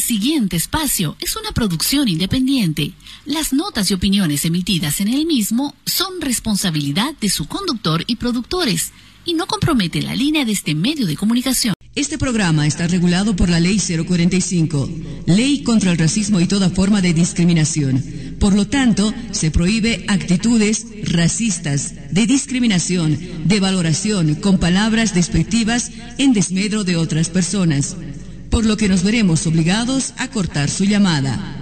El siguiente espacio es una producción independiente. Las notas y opiniones emitidas en el mismo son responsabilidad de su conductor y productores y no compromete la línea de este medio de comunicación. Este programa está regulado por la Ley 045, Ley contra el Racismo y toda forma de discriminación. Por lo tanto, se prohíbe actitudes racistas, de discriminación, de valoración con palabras despectivas en desmedro de otras personas, por lo que nos veremos obligados a cortar su llamada.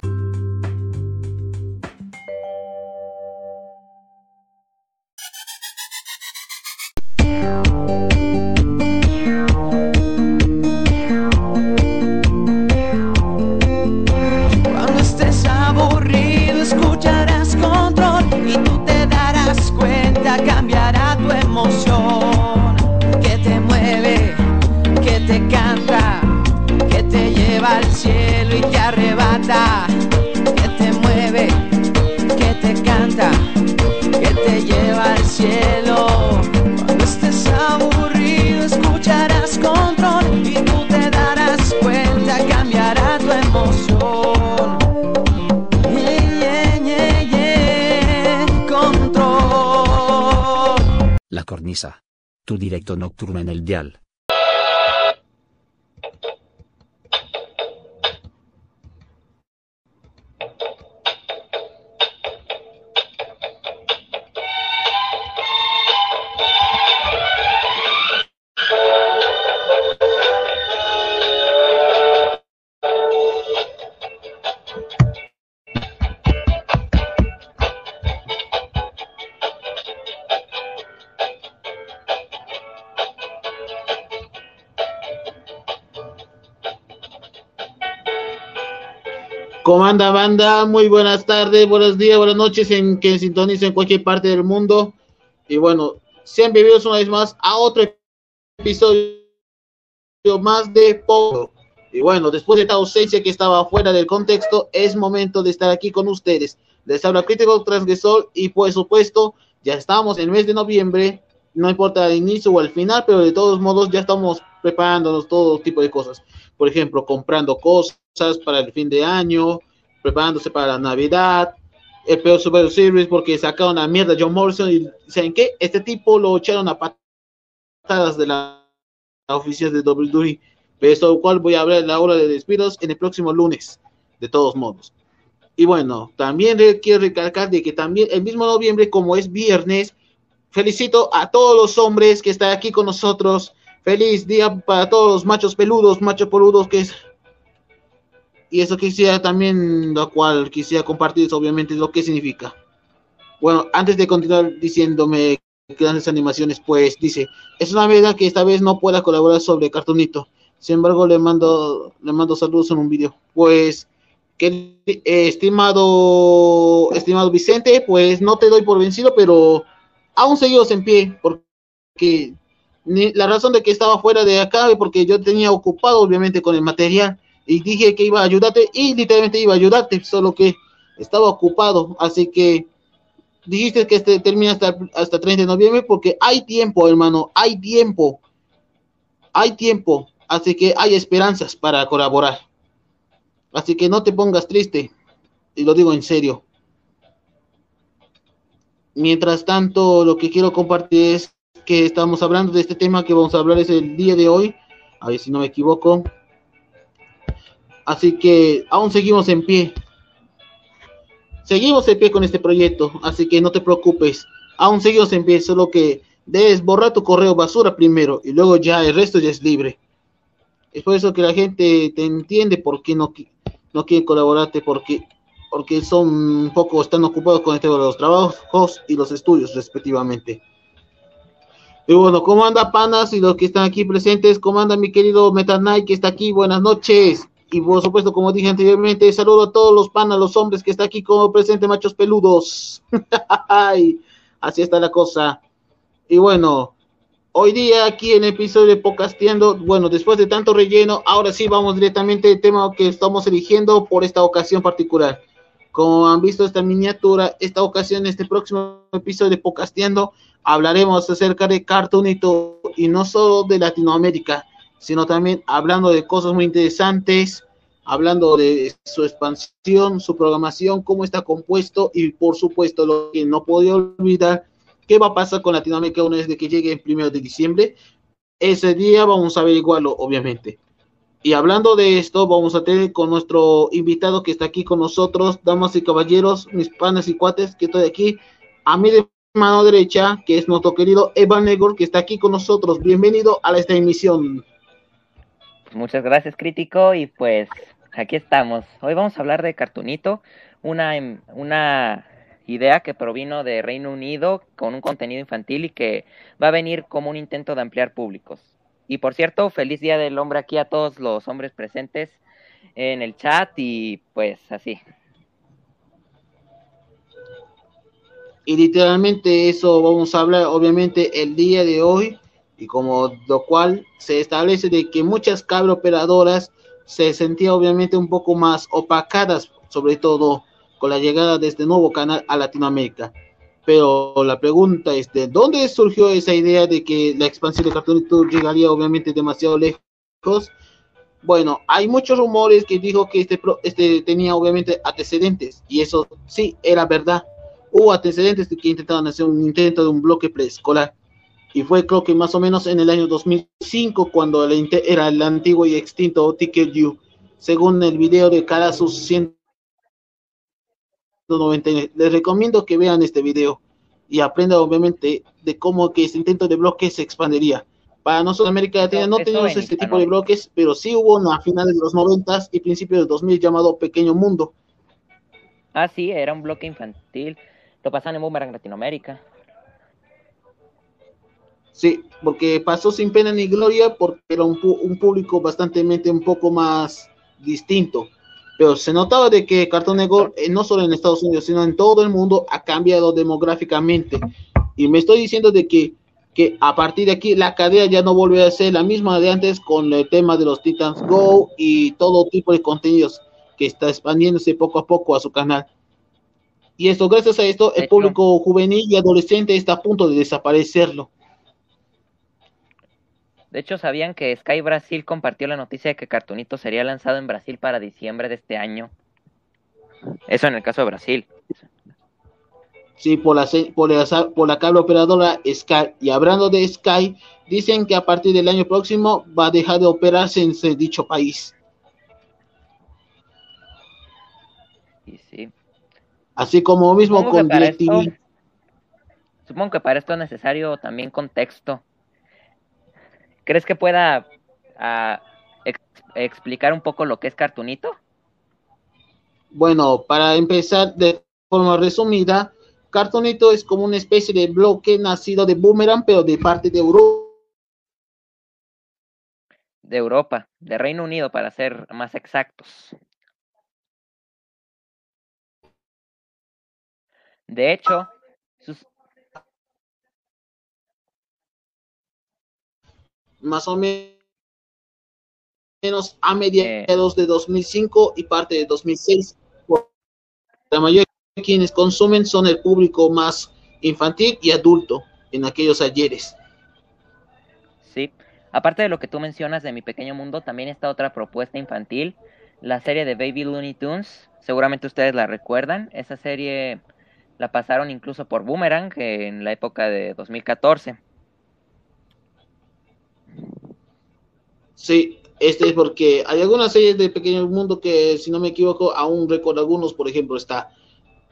Nocturno en el dial. Comanda banda, muy buenas tardes, buenos días, buenas noches en que sintonicen en cualquier parte del mundo. Y bueno, sean bienvenidos una vez más a otro episodio más de Pogo. Y bueno, después de esta ausencia que estaba fuera del contexto, es momento de estar aquí con ustedes. Les habla Crítico Transgresor y por supuesto, ya estamos en el mes de noviembre, no importa el inicio o el final, pero de todos modos ya estamos preparándonos todo tipo de cosas. Por ejemplo, comprando cosas para el fin de año, preparándose para la Navidad, el peor Super Series porque sacaron una mierda a John Morrison y ¿saben qué? Este tipo lo echaron a patadas de la, la oficina de WWE. De eso cual voy a hablar en la hora de despidos en el próximo lunes, de todos modos. Y bueno, también quiero recalcar de que también el mismo noviembre, como es viernes, felicito a todos los hombres que están aquí con nosotros. Feliz día para todos machos peludos, machos peludos que es y eso quisiera también, lo cual quisiera compartir, obviamente, lo que significa. Bueno, antes de continuar diciéndome grandes animaciones, pues dice, es una verdad que esta vez no pueda colaborar sobre Cartonito. Sin embargo, le mando, le mando saludos en un video. Pues, que, eh, estimado, estimado Vicente, pues no te doy por vencido, pero aún seguimos en pie, porque la razón de que estaba fuera de acá, porque yo tenía ocupado, obviamente, con el material y dije que iba a ayudarte y literalmente iba a ayudarte, solo que estaba ocupado, así que dijiste que este termina hasta, hasta 30 de noviembre porque hay tiempo, hermano, hay tiempo, hay tiempo, así que hay esperanzas para colaborar. Así que no te pongas triste, y lo digo en serio. Mientras tanto, lo que quiero compartir es que estamos hablando de este tema que vamos a hablar es el día de hoy, a ver si no me equivoco. Así que aún seguimos en pie. Seguimos en pie con este proyecto, así que no te preocupes. Aún seguimos en pie, solo que debes borrar tu correo basura primero y luego ya el resto ya es libre. Es por eso que la gente te entiende por qué no, no quiere colaborarte, porque, porque son un poco, están ocupados con este los trabajos y los estudios respectivamente. Y bueno, ¿cómo anda Panas y los que están aquí presentes? ¿Cómo anda mi querido Meta Knight que está aquí? Buenas noches. Y por supuesto, como dije anteriormente, saludo a todos los panas, los hombres que están aquí como presente, machos peludos. Así está la cosa. Y bueno, hoy día aquí en el episodio de Pocastiendo, bueno, después de tanto relleno, ahora sí vamos directamente al tema que estamos eligiendo por esta ocasión particular. Como han visto esta miniatura, esta ocasión, este próximo episodio de Pocastiendo, hablaremos acerca de Cartoonito y no solo de Latinoamérica, sino también hablando de cosas muy interesantes, hablando de su expansión, su programación, cómo está compuesto y por supuesto lo que no podía olvidar, qué va a pasar con Latinoamérica una vez que llegue el primero de diciembre. Ese día vamos a averiguarlo, obviamente. Y hablando de esto, vamos a tener con nuestro invitado que está aquí con nosotros, damas y caballeros, mis panas y cuates, que estoy aquí, a mi de mano derecha, que es nuestro querido Evan Negor, que está aquí con nosotros. Bienvenido a esta emisión. Muchas gracias, crítico, y pues aquí estamos. Hoy vamos a hablar de Cartunito, una, em, una idea que provino de Reino Unido con un contenido infantil y que va a venir como un intento de ampliar públicos. Y por cierto, feliz Día del Hombre aquí a todos los hombres presentes en el chat y pues así. Y literalmente eso vamos a hablar obviamente el día de hoy y como lo cual se establece de que muchas cabras operadoras se sentían obviamente un poco más opacadas, sobre todo con la llegada de este nuevo canal a Latinoamérica. Pero la pregunta es, ¿de dónde surgió esa idea de que la expansión de Cartoon llegaría obviamente demasiado lejos? Bueno, hay muchos rumores que dijo que este, este tenía obviamente antecedentes, y eso sí, era verdad. Hubo antecedentes de que intentaban hacer un intento de un bloque preescolar, y fue creo que más o menos en el año 2005 cuando era el antiguo y extinto Ticket You, según el video de sus 100 les recomiendo que vean este video y aprendan obviamente de cómo que ese intento de bloques se expandiría. Para nosotros en América Latina no, tenemos este tipo de bloques, pero sí hubo uno a finales de los 90 y principios de 2000 llamado Pequeño Mundo. Ah, sí, era un bloque infantil. Lo pasan en Boomerang Latinoamérica. Sí, porque pasó sin pena ni gloria porque era un, un público bastante un poco más distinto pero se notaba de que Cartoon Network, eh, no solo en Estados Unidos, sino en todo el mundo, ha cambiado demográficamente. Y me estoy diciendo de que, que a partir de aquí la cadena ya no vuelve a ser la misma de antes con el tema de los Titans Go y todo tipo de contenidos que está expandiéndose poco a poco a su canal. Y esto, gracias a esto, el público juvenil y adolescente está a punto de desaparecerlo. De hecho, ¿sabían que Sky Brasil compartió la noticia de que Cartunito sería lanzado en Brasil para diciembre de este año? Eso en el caso de Brasil. Sí, por la, por la, por la cable operadora Sky. Y hablando de Sky, dicen que a partir del año próximo va a dejar de operarse en dicho país. Y sí. Así como mismo con DirecTV. supongo que para esto es necesario también contexto ¿Crees que pueda ah, explicar un poco lo que es Cartunito? Bueno, para empezar de forma resumida, Cartunito es como una especie de bloque nacido de Boomerang, pero de parte de Europa. De Europa, de Reino Unido, para ser más exactos. De hecho, sus, más o menos a mediados de 2005 y parte de 2006. La mayoría de quienes consumen son el público más infantil y adulto en aquellos ayeres. Sí, aparte de lo que tú mencionas de Mi Pequeño Mundo, también está otra propuesta infantil, la serie de Baby Looney Tunes. Seguramente ustedes la recuerdan. Esa serie la pasaron incluso por Boomerang en la época de 2014. Sí, este es porque hay algunas series de Pequeño Mundo que, si no me equivoco, aún recuerdo algunos. Por ejemplo, está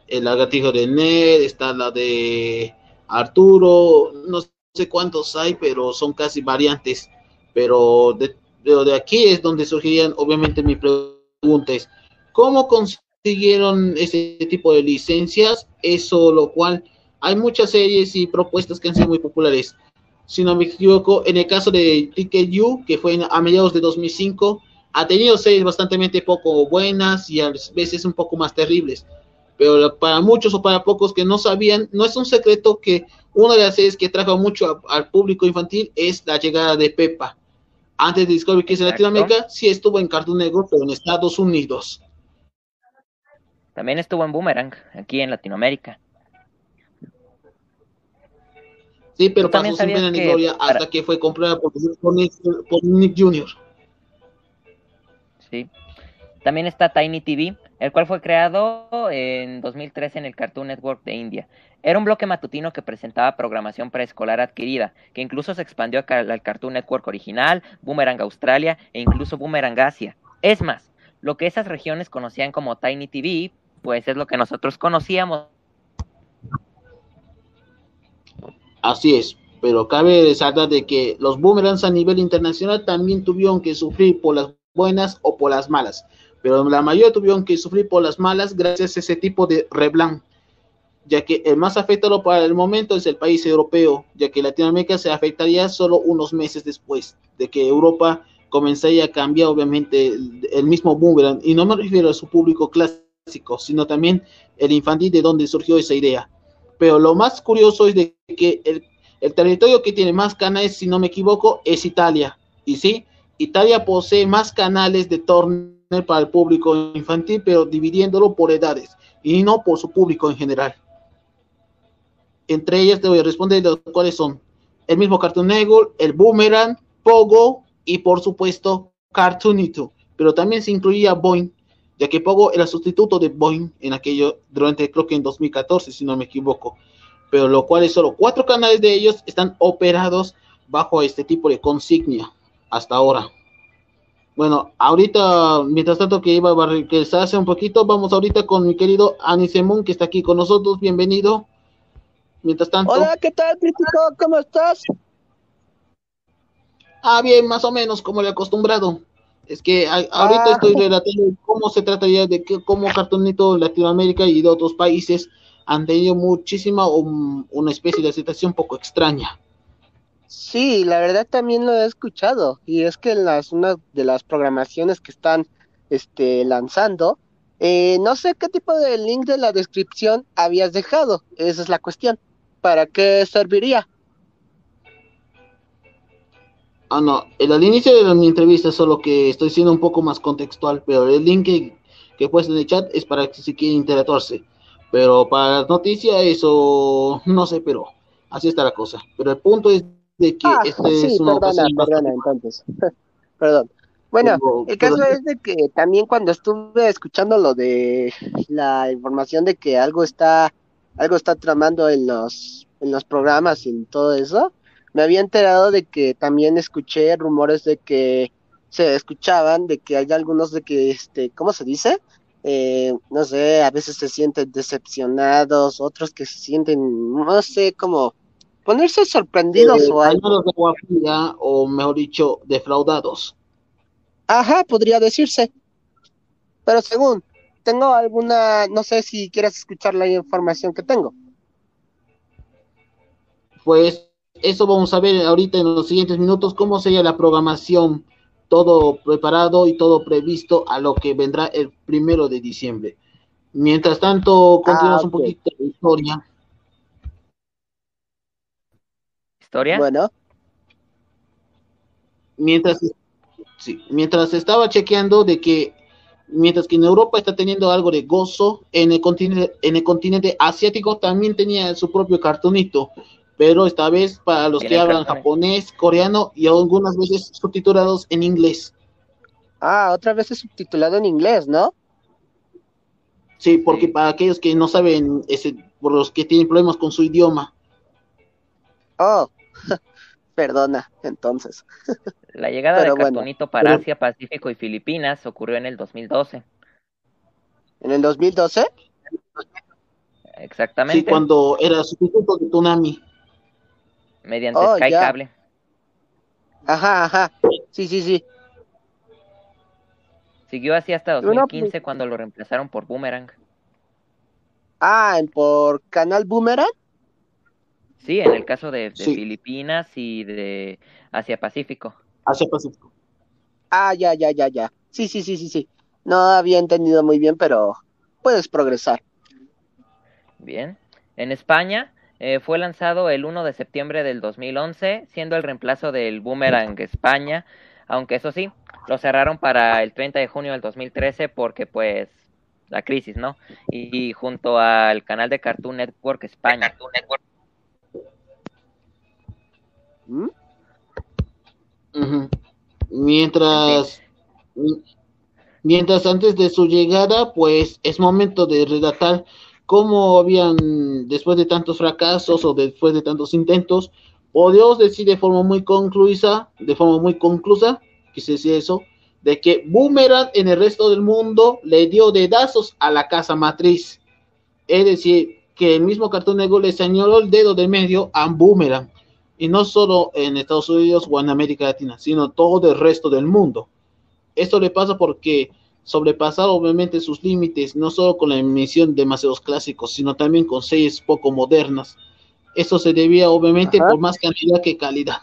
el lagartijo de Ned, está la de Arturo, no sé cuántos hay, pero son casi variantes. Pero de, de aquí es donde surgirían, obviamente, mi pregunta es, ¿cómo consiguieron ese tipo de licencias? Eso, lo cual, hay muchas series y propuestas que han sido muy populares si no me equivoco, en el caso de Ticket You, que fue a mediados de 2005, ha tenido series bastante poco buenas y a veces un poco más terribles. Pero para muchos o para pocos que no sabían, no es un secreto que una de las series que trajo mucho al público infantil es la llegada de Peppa. Antes de Discovery Kids en Latinoamérica, sí estuvo en Cartoon Network, pero en Estados Unidos. También estuvo en Boomerang, aquí en Latinoamérica. Sí, pero pasó sin pena ni gloria hasta que fue comprada por, Nick, Jr. Sí. También está Tiny TV, el cual fue creado en 2013 en el Cartoon Network de India. Era un bloque matutino que presentaba programación preescolar adquirida, que incluso se expandió al Cartoon Network original, Boomerang Australia e incluso Boomerang Asia. Es más, lo que esas regiones conocían como Tiny TV, pues es lo que nosotros conocíamos. Así es, pero cabe resaltar de que los boomerangs a nivel internacional también tuvieron que sufrir por las buenas o por las malas, pero la mayoría tuvieron que sufrir por las malas gracias a ese tipo de reblan, ya que el más afectado para el momento es el país europeo, ya que Latinoamérica se afectaría solo unos meses después de que Europa comenzaría a cambiar obviamente el, mismo boomerang, y no me refiero a su público clásico, sino también el infantil de donde surgió esa idea. Pero lo más curioso es de que el, territorio que tiene más canales, si no me equivoco, es Italia. Y sí, Italia posee más canales de torneo para el público infantil, pero dividiéndolo por edades y no por su público en general. Entre ellas te voy a responder de cuáles son el mismo Cartoon Network, el Boomerang, Pogo y por supuesto Cartoonito, pero también se incluía Boing, ya que Pogo era sustituto de Boing en aquello durante creo que en 2014 si no me equivoco, pero lo cual es solo cuatro canales de ellos están operados bajo este tipo de consigna hasta ahora. Bueno, ahorita, mientras tanto que iba a hace un poquito, vamos ahorita con mi querido Anisemun, que está aquí con nosotros. Bienvenido. Mientras tanto. Hola, ¿qué tal, crítico? ¿Cómo estás? Ah, bien, más o menos, como le he acostumbrado. Es que ahorita ah. estoy relatando cómo se trataría de que, cómo Cartonito Latinoamérica y de otros países han tenido muchísima, una especie de situación un poco extraña. Sí, la verdad también lo he escuchado. Y es que en las, una de las programaciones que están este, lanzando, eh, no sé qué tipo de link de la descripción habías dejado. Esa es la cuestión. ¿Para qué serviría? Ah, no, el inicio de mi entrevista, solo que estoy siendo un poco más contextual, pero el link que, que he puesto en el chat es para que si quieren interactuarse. Pero para las noticias, eso no sé, pero así está la cosa. Pero el punto es de que ah, este es una perdona, perdona, entonces. Perdón. Bueno, el caso es de que también cuando estuve escuchando lo de la información de que algo está algo está tramando en los en los programas y en todo eso, me había enterado de que también escuché rumores de que se escuchaban de que hay algunos de que, este, ¿cómo se dice? Eh, no sé, a veces se sienten decepcionados, otros que se sienten, no sé, como ponerse sorprendidos eh, o algo. De o mejor dicho, defraudados. Ajá, podría decirse. Pero según, tengo alguna, no sé si quieres escuchar la información que tengo. Pues eso vamos a ver ahorita en los siguientes minutos, cómo sería la programación, todo preparado y todo previsto a lo que vendrá el primero de diciembre. Mientras tanto, continuamos un ah, poquito de historia. ¿Historia? Bueno. Mientras, sí, mientras estaba chequeando de que mientras que en Europa está teniendo algo de gozo, en el continente, en el continente asiático también tenía su propio cartonito pero esta vez para los que hablan japonés, coreano y algunas veces subtitulados en inglés. Ah, otra vez es subtitulado en inglés, ¿no? Sí, porque para aquellos que no saben, ese, por los que tienen problemas con su idioma. Oh, perdona, entonces. La llegada de Cartonito para Asia, Pacífico y Filipinas ocurrió en el 2012. ¿En el 2012? Exactamente. Sí, cuando era sustituto de Tsunami mediante oh, Sky Cable. Ajá, ajá. Sí, sí, sí. Siguió así hasta 2015 cuando lo reemplazaron por Boomerang. Ah, ¿por Canal Boomerang? Sí, en el caso de, Filipinas y de Asia Pacífico. Asia Pacífico. Ah, ya, ya, ya, ya. Sí, sí, sí, sí, sí. No había entendido muy bien, pero puedes progresar. Bien. En España eh, fue lanzado el 1 de septiembre del 2011, siendo el reemplazo del Boomerang España, aunque eso sí, lo cerraron para el 30 de junio del 2013 porque pues la crisis, ¿no? Y, junto al canal de Cartoon Network España. ¿Mm? Mientras Mientras antes de su llegada, pues es momento de redactar cómo habían, después de tantos fracasos o después de tantos intentos, podíamos decir de forma muy conclusa, de forma muy conclusa, que se decía eso, de que Boomerang en el resto del mundo le dio dedazos a la casa matriz. Es decir, que el mismo Cartoon Network le señaló el dedo de medio a Boomerang. Y no solo en Estados Unidos o en América Latina, sino todo el resto del mundo. Esto le pasa porque sobrepasar obviamente sus límites, no solo con la emisión de demasiados clásicos, sino también con series poco modernas. Esto se debía obviamente por más cantidad que calidad.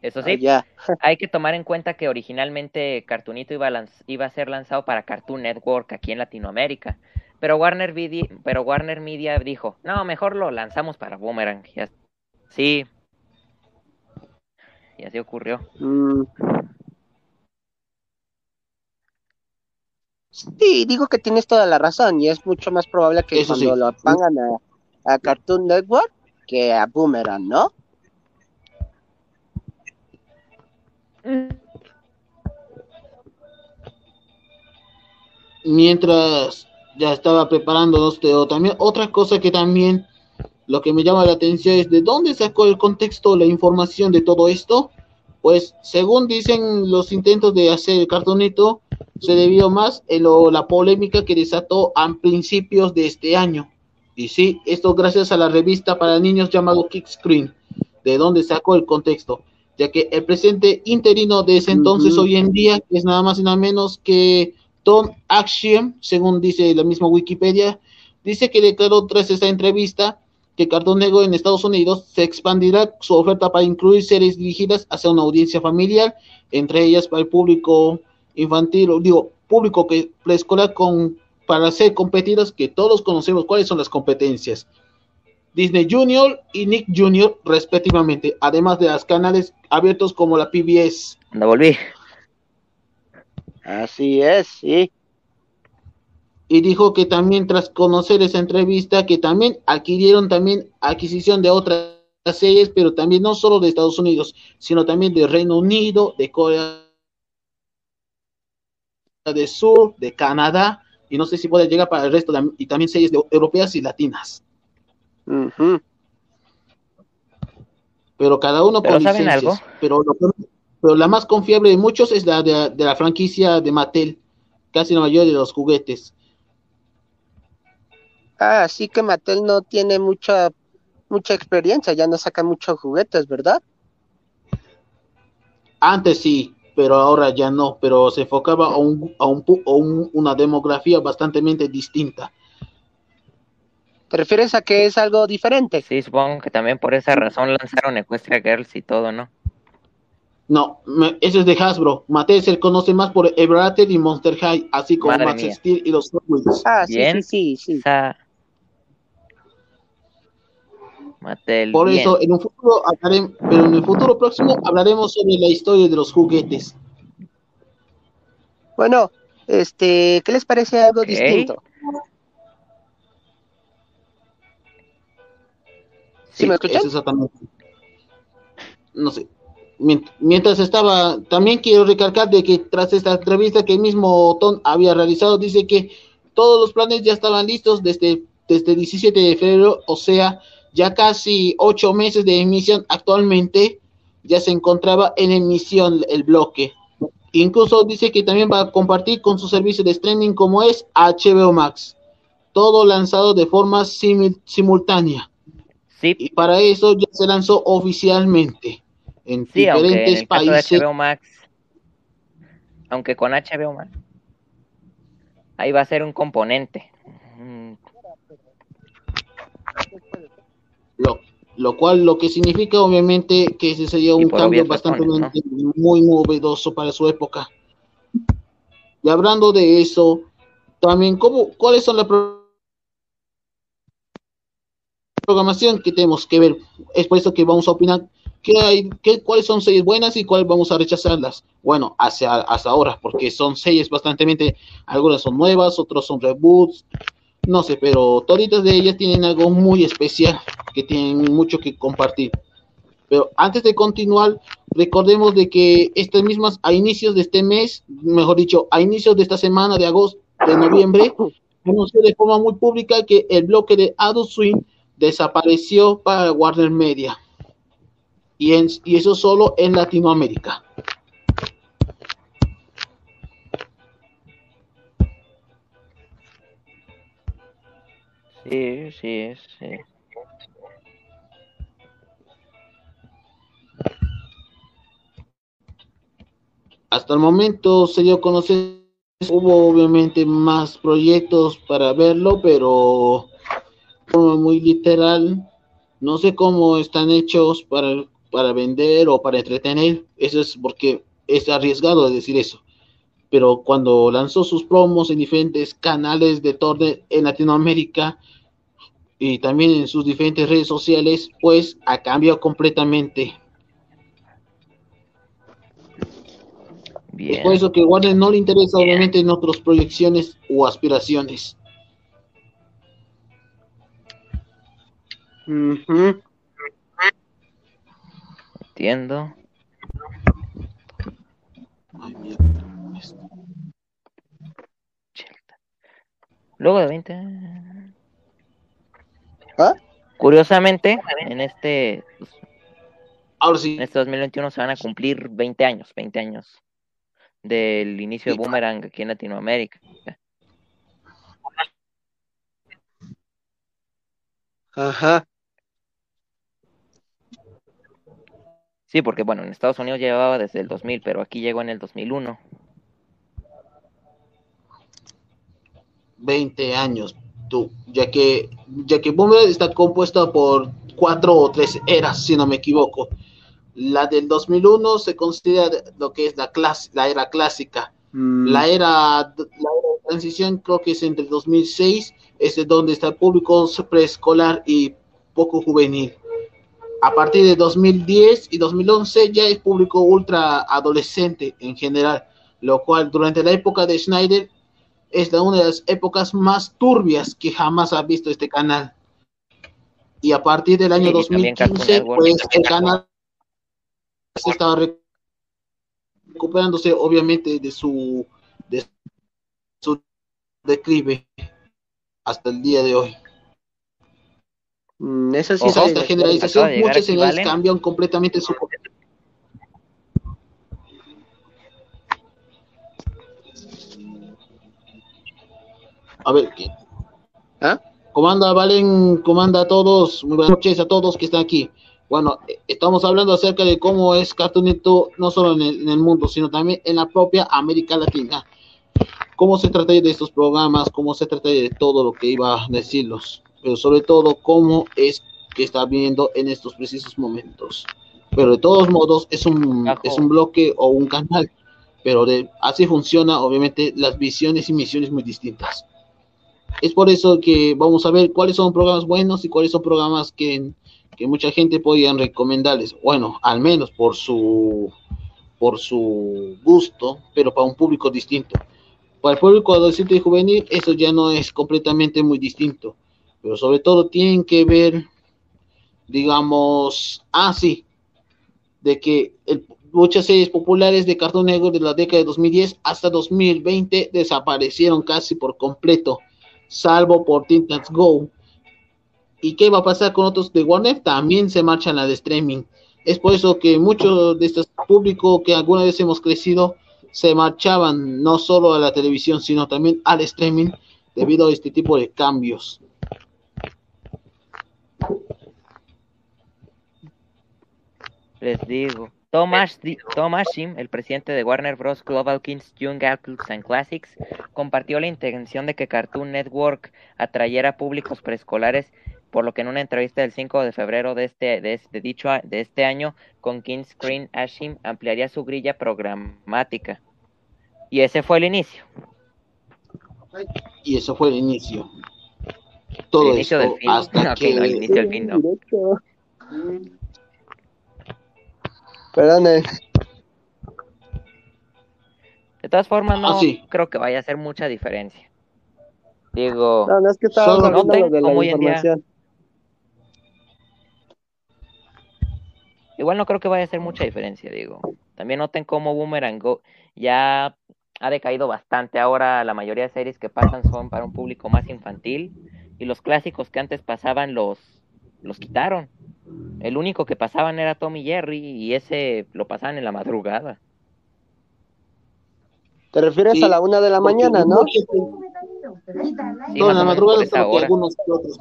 Eso sí, Ah, ya. hay que tomar en cuenta que originalmente Cartoonito iba a, lanz- iba a ser lanzado para Cartoon Network aquí en Latinoamérica, pero Warner, Vidi- pero Warner Media dijo, no, mejor lo lanzamos para Boomerang. Sí, y así ocurrió. Mm. Sí, digo que tienes toda la razón y es mucho más probable que Eso sí. lo pongan a, a Cartoon Network que a Boomerang, ¿no? mientras ya estaba preparándonos, Teo, también otra cosa que también lo que me llama la atención es de dónde sacó el contexto, la información de todo esto. Pues según dicen los intentos de hacer el cartonito, se debió más en lo- la polémica que desató a principios de este año. Y sí, esto gracias a la revista para niños llamado Kick Screen, de donde sacó el contexto, ya que el presidente interino de ese entonces hoy en día es nada más y nada menos que Tom Axiom, según dice la misma Wikipedia, dice que declaró tras esta entrevista que Cartoon Network en Estados Unidos se expandirá su oferta para incluir series dirigidas hacia una audiencia familiar, entre ellas para el público infantil, o digo, público que preescolar con para ser competidas que todos conocemos cuáles son las competencias. Disney Junior y Nick Junior respectivamente, además de las canales abiertos como la PBS. Anda, volví. Así es, sí. Y dijo que también tras conocer esa entrevista que también adquirieron también adquisición de otras series, pero también no solo de Estados Unidos, sino también de Reino Unido, de Corea del Sur, de Canadá, y no sé si puede llegar para el resto, de- y también series de- europeas y latinas, pero cada uno Pero con ¿saben licencias. algo? Pero, lo- pero la más confiable de muchos es la de, de la franquicia de Mattel, casi la mayoría de los juguetes. Ah, así que Mattel no tiene mucha mucha experiencia, ya no saca muchos juguetes, ¿verdad? Antes sí, pero ahora ya no, pero se enfocaba a, un, a, un, pu- a un- una demografía bastante distinta. ¿Te refieres a que es algo diferente? Sí, supongo que también por esa razón lanzaron Equestria Girls y todo, ¿no? No, me- ese es de Hasbro. Mattel se le conoce más por Everrated y Monster High, así como Madre Max mía. Steel y los Hot Wheels. Ah, sí, Bien. sí, sí, sí. Por bien. eso, en un futuro hablarem- pero en el futuro próximo hablaremos sobre la historia de los juguetes. Bueno, este, ¿qué les parece algo distinto? ¿Sí me escuchan? es exactamente. No sé. Mient- Mientras estaba, también quiero recalcar de que tras esta entrevista que el mismo Tom había realizado, dice que todos los planes ya estaban listos desde, desde el 17 de febrero, o sea, ya casi ocho meses de emisión actualmente, ya se encontraba en emisión el bloque. Incluso dice que también va a compartir con su servicio de streaming como es HBO Max. Todo lanzado de forma simul- simultánea. Sí, Y para eso ya se lanzó oficialmente en sí, aunque en diferentes el caso de países. HBO Max, aunque con HBO Max, ahí va a ser un componente. Mm, Lo, lo cual lo que significa obviamente que ese sería un cambio bastante razones, muy novedoso para su época. Y hablando de eso, también cómo, cuáles son la pro- programación que tenemos que ver. Es por eso que vamos a opinar qué hay, qué, cuáles son series buenas y cuáles vamos a rechazarlas. Bueno, hacia, hasta ahora, porque son series bastante, algunas son nuevas, otros son reboots, no sé, pero toditas de ellas tienen algo muy especial que tienen mucho que compartir. Pero antes de continuar, recordemos de que estas mismas, a inicios de este mes, mejor dicho, a inicios de esta semana de agosto, de noviembre, anunció de forma muy pública que el bloque de Adult Swing desapareció para Warner Media. Y, en, y eso solo en Latinoamérica. Sí, sí, sí. Hasta el momento se dio a conocer, hubo obviamente más proyectos para verlo, pero muy literal, no sé cómo están hechos para, para vender o para entretener, eso es porque es arriesgado decir eso. Pero cuando lanzó sus promos en diferentes canales de torre en Latinoamérica, y también en sus diferentes redes sociales, pues ha cambiado completamente. Bien. Es por eso que Warner no le interesa obviamente en otras proyecciones o aspiraciones. Entiendo. Luego de 20 ¿Ah? Curiosamente, en este, pues, Ahora sí. en este 2021 se van a cumplir 20 años, 20 años del inicio de Boomerang aquí en Latinoamérica. Ajá. Sí, porque bueno, en Estados Unidos llevaba desde el 2000, pero aquí llegó en el 2001. 20 años, tú, ya que, ya que Boomerang está compuesta por cuatro o tres eras, si no me equivoco. La del 2001 se considera lo que es la, clase, la era clásica. Mm. La, era, la era de transición creo que es entre el 2006, es de donde está el público preescolar y poco juvenil. A partir de 2010 y 2011 ya es público ultra adolescente en general, lo cual durante la época de Schneider es de una de las épocas más turbias que jamás ha visto este canal. Y a partir del año 2015, pues el canal se estaba recuperándose obviamente de su, de su declive hasta el día de hoy. Mm, eso sí, esta generalización, muchas señales cambian completamente su A ver, ¿qué? ¿Ah? Comanda, Valen, comanda a todos, muy buenas noches a todos que están aquí. Bueno, eh, estamos hablando acerca de cómo es Cartoon no solo en el, mundo, sino también en la propia América Latina. Cómo se trata de estos programas, cómo se trata de todo lo que iba a decirlos, pero sobre todo cómo es que está viendo en estos precisos momentos. Pero de todos modos es un, es un bloque o un canal, pero de, así funciona obviamente las visiones y misiones muy distintas. Es por eso que vamos a ver cuáles son programas buenos y cuáles son programas que, mucha gente podían recomendarles. Bueno, al menos por su por su gusto, pero para un público distinto. Para el público adolescente y juvenil, eso ya no es completamente muy distinto. Pero sobre todo tienen que ver, digamos, ah, sí, de que muchas series populares de Cartoon Network de la década de 2010 hasta 2020 desaparecieron casi por completo salvo por Titans Go. ¿Y qué va a pasar con otros de Warner? También se marchan a streaming. Es por eso que muchos de estos públicos que alguna vez hemos crecido se marchaban no solo a la televisión, sino también al streaming debido a este tipo de cambios. Les digo. Thomas, Thomas Shim, el presidente de Warner Bros. Global Kings Young Adults and Classics, compartió la intención de que Cartoon Network atrayera públicos preescolares, por lo que en una entrevista del 5 de febrero de este, de, este, dicho, de este año con King Screen Ashim ampliaría su grilla programática. Y ese fue el inicio. Y eso fue el inicio. Todo el inicio del fin. Hasta que... el inicio del fin, no. Perdone. De todas formas, no ah, creo que vaya a hacer mucha diferencia. Digo, no, no es que estaba de la información. igual no creo que vaya a hacer mucha diferencia, digo. También noten cómo Boomerang Go ya ha decaído bastante. Ahora la mayoría de series que pasan son para un público más infantil y los clásicos que antes pasaban los, los quitaron. El único que pasaban era Tommy Jerry y ese lo pasaban en la madrugada. Te refieres a la una de la mañana, ¿no? Sí, no, en la madrugada están algunos que otros.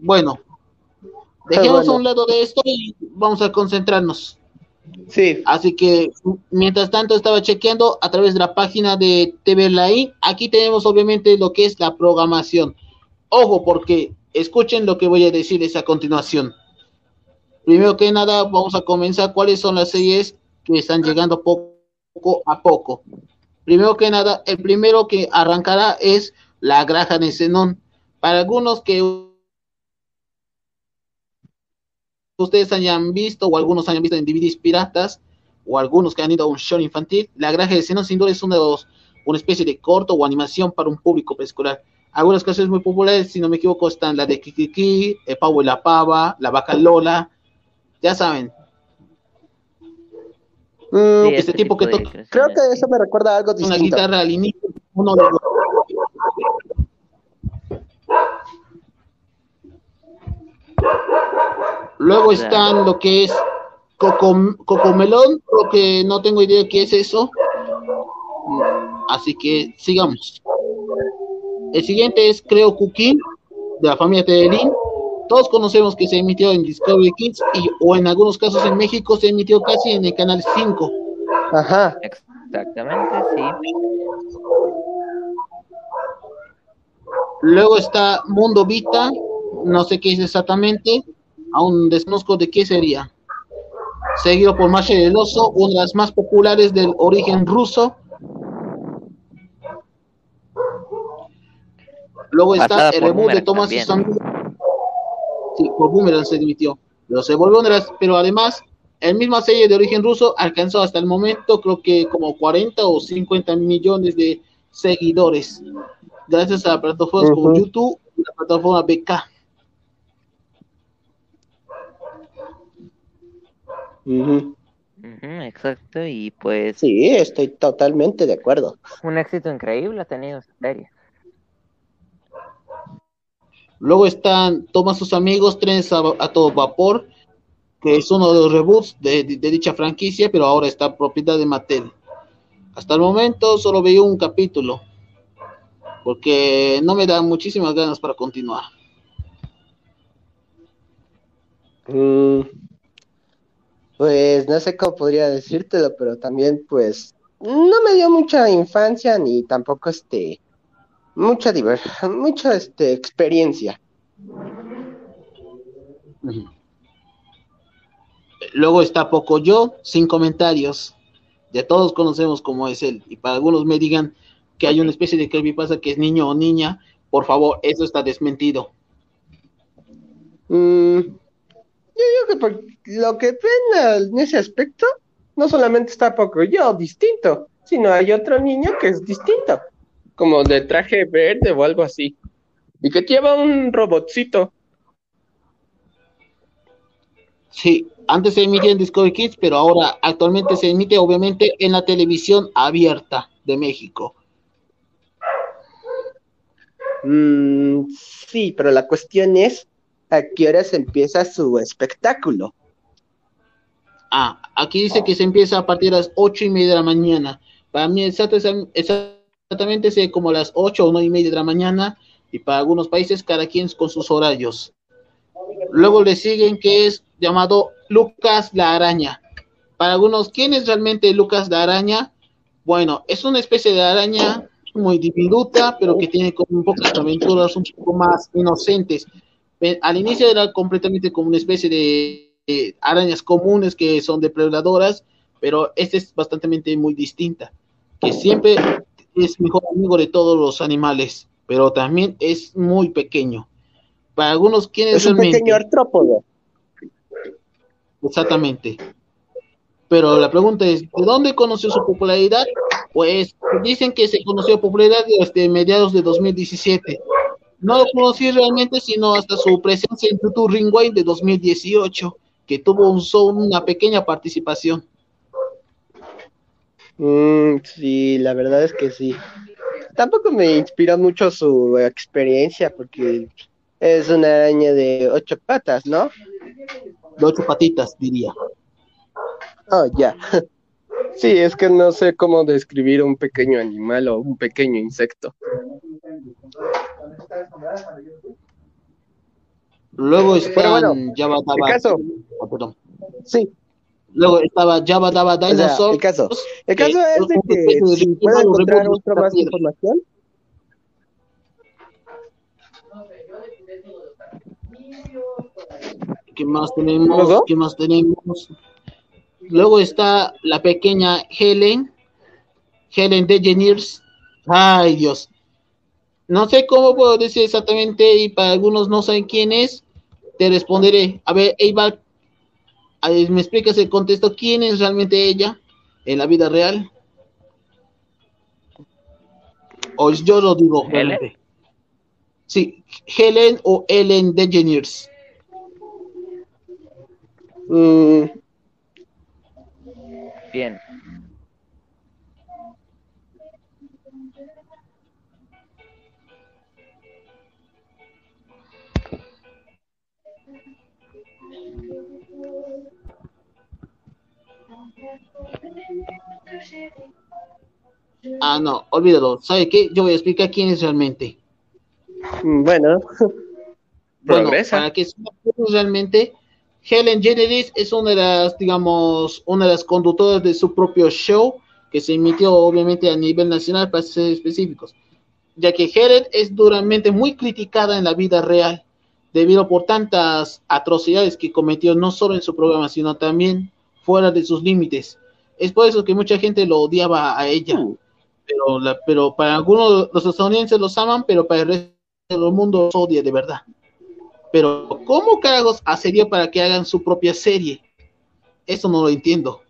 Bueno, dejemos bueno. a un lado de esto y vamos a concentrarnos. Sí. Así que mientras tanto estaba chequeando a través de la página de TV Laí. Aquí tenemos obviamente lo que es la programación. Ojo, porque escuchen lo que voy a decirles a continuación. Primero que nada, vamos a comenzar cuáles son las series que están llegando poco a poco. Primero que nada, el primero que arrancará es La Granja de Zenón. Para algunos que ustedes hayan visto o algunos hayan visto en DVDs piratas o algunos que han ido a un show infantil, La Granja de Zenón sin duda es uno de los, una especie de corto o animación para un público preescolar. Algunas canciones muy populares, si no me equivoco, están la de Kikiki, El Pavo y la Pava, La Vaca Lola, ya saben, Mm, Sí, este tipo que toca- creo que eso me recuerda a algo una distinto. guitarra al inicio, uno de los- Luego están lo que es Coco, Cocomelón, lo que no tengo idea de qué es eso. Así que sigamos. El siguiente es Creo Cooking, de la familia Tedelín. Todos conocemos que se emitió en Discovery Kids y, o en algunos casos en México se emitió casi en el canal 5. Ajá. Exactamente, sí. Luego está Mundo Vita, no sé qué es exactamente, aún desconozco de qué sería. Seguido por Masha el Oso, una de las más populares del origen ruso. Luego está el reboot de Thomas y también. sus amigos. Sí, por Boomerang se una de las- pero además, el misma serie de origen ruso alcanzó hasta el momento, creo que como 40 o 50 millones de seguidores gracias a plataformas como. YouTube y la plataforma BK. Ujú. Ujú, exacto, y pues Sí, estoy totalmente de acuerdo. un éxito increíble ha tenido esta serie. Luego están Toma sus amigos, Trenes a, todo vapor, que es uno de los reboots de, dicha franquicia, pero ahora está propiedad de Mattel. Hasta el momento solo veía un capítulo, porque no me dan muchísimas ganas para continuar. Mm, pues no sé cómo podría decírtelo, pero también pues no me dio mucha infancia ni tampoco este mucha diver mucha este experiencia. Luego está Poco Yo, sin comentarios. Ya todos conocemos cómo es él. Y para algunos me digan que hay una especie de creepypasta que es niño o niña, por favor, eso está desmentido. Mm, yo digo que por lo que ven en ese aspecto, no solamente está poco yo distinto, sino hay otro niño que es distinto, como de traje verde o algo así, y que lleva un robotcito. Sí, antes se emitía en Discovery Kids, pero ahora actualmente se emite obviamente en la televisión abierta de México. Mm, sí, pero la cuestión es a qué horas empieza su espectáculo. Ah, aquí dice que se empieza a partir de las ocho y media de la mañana. Para mí exacto- exactamente es como las ocho o nueve y media de la mañana y para algunos países cada quien con sus horarios. Luego le siguen que es llamado Lucas la Araña. Para algunos, ¿quién es realmente Lucas la Araña? Bueno, es una especie de araña muy diminuta, pero que tiene como pocas aventuras un poco más inocentes. Al inicio era completamente como una especie de, de arañas comunes que son depredadoras, pero esta es bastante muy distinta, que siempre es mejor amigo de todos los animales, pero también es muy pequeño. Para algunos, ¿quién es, Es un realmente? pequeño artrópodo. Exactamente. Pero la pregunta es, ¿de dónde conoció su popularidad? Pues dicen que se conoció popularidad desde mediados de 2017. No lo conocí realmente, sino hasta su presencia en YouTube Ringway de 2018, que tuvo un una pequeña participación. Mm, sí, la verdad es que sí. Tampoco me inspiró mucho su experiencia, porque es una araña de ocho patas, ¿no? De ocho patitas, diría. Oh, ya. Sí, es que no sé cómo describir un pequeño animal o un pequeño insecto. Luego está Java Dava. caso? Oh, sí. Luego estaba Java Dava Dinosaur. el caso, el caso es de que si puedo encontrar otra más información. ¿Qué más tenemos? ¿Qué más tenemos? Luego está la pequeña Helen, Helen DeGeneres. Ay, Dios. No sé cómo puedo decir exactamente y para algunos no saben quién es. Te responderé. A ver, Eibar, ¿me explicas el contexto? ¿Quién es realmente ella en la vida real? O yo lo digo. Helen. Sí, Helen o Ellen DeGeneres. Mm, Bien. Ah, no, olvídalo. ¿Sabe qué? Yo voy a explicar quién es realmente. Bueno, bueno para que realmente Helen Jenneris es una de las, digamos, una de las conductoras de su propio show que se emitió obviamente a nivel nacional para ser específicos, ya que Helen es duramente muy criticada en la vida real debido por tantas atrocidades que cometió no solo en su programa, sino también fuera de sus límites. Es por eso que mucha gente lo odiaba a ella. Pero, la, pero para algunos los estadounidenses los aman, pero para el resto del mundo los odia de verdad. Pero, ¿cómo cargos serio para que hagan su propia serie? Eso no lo entiendo.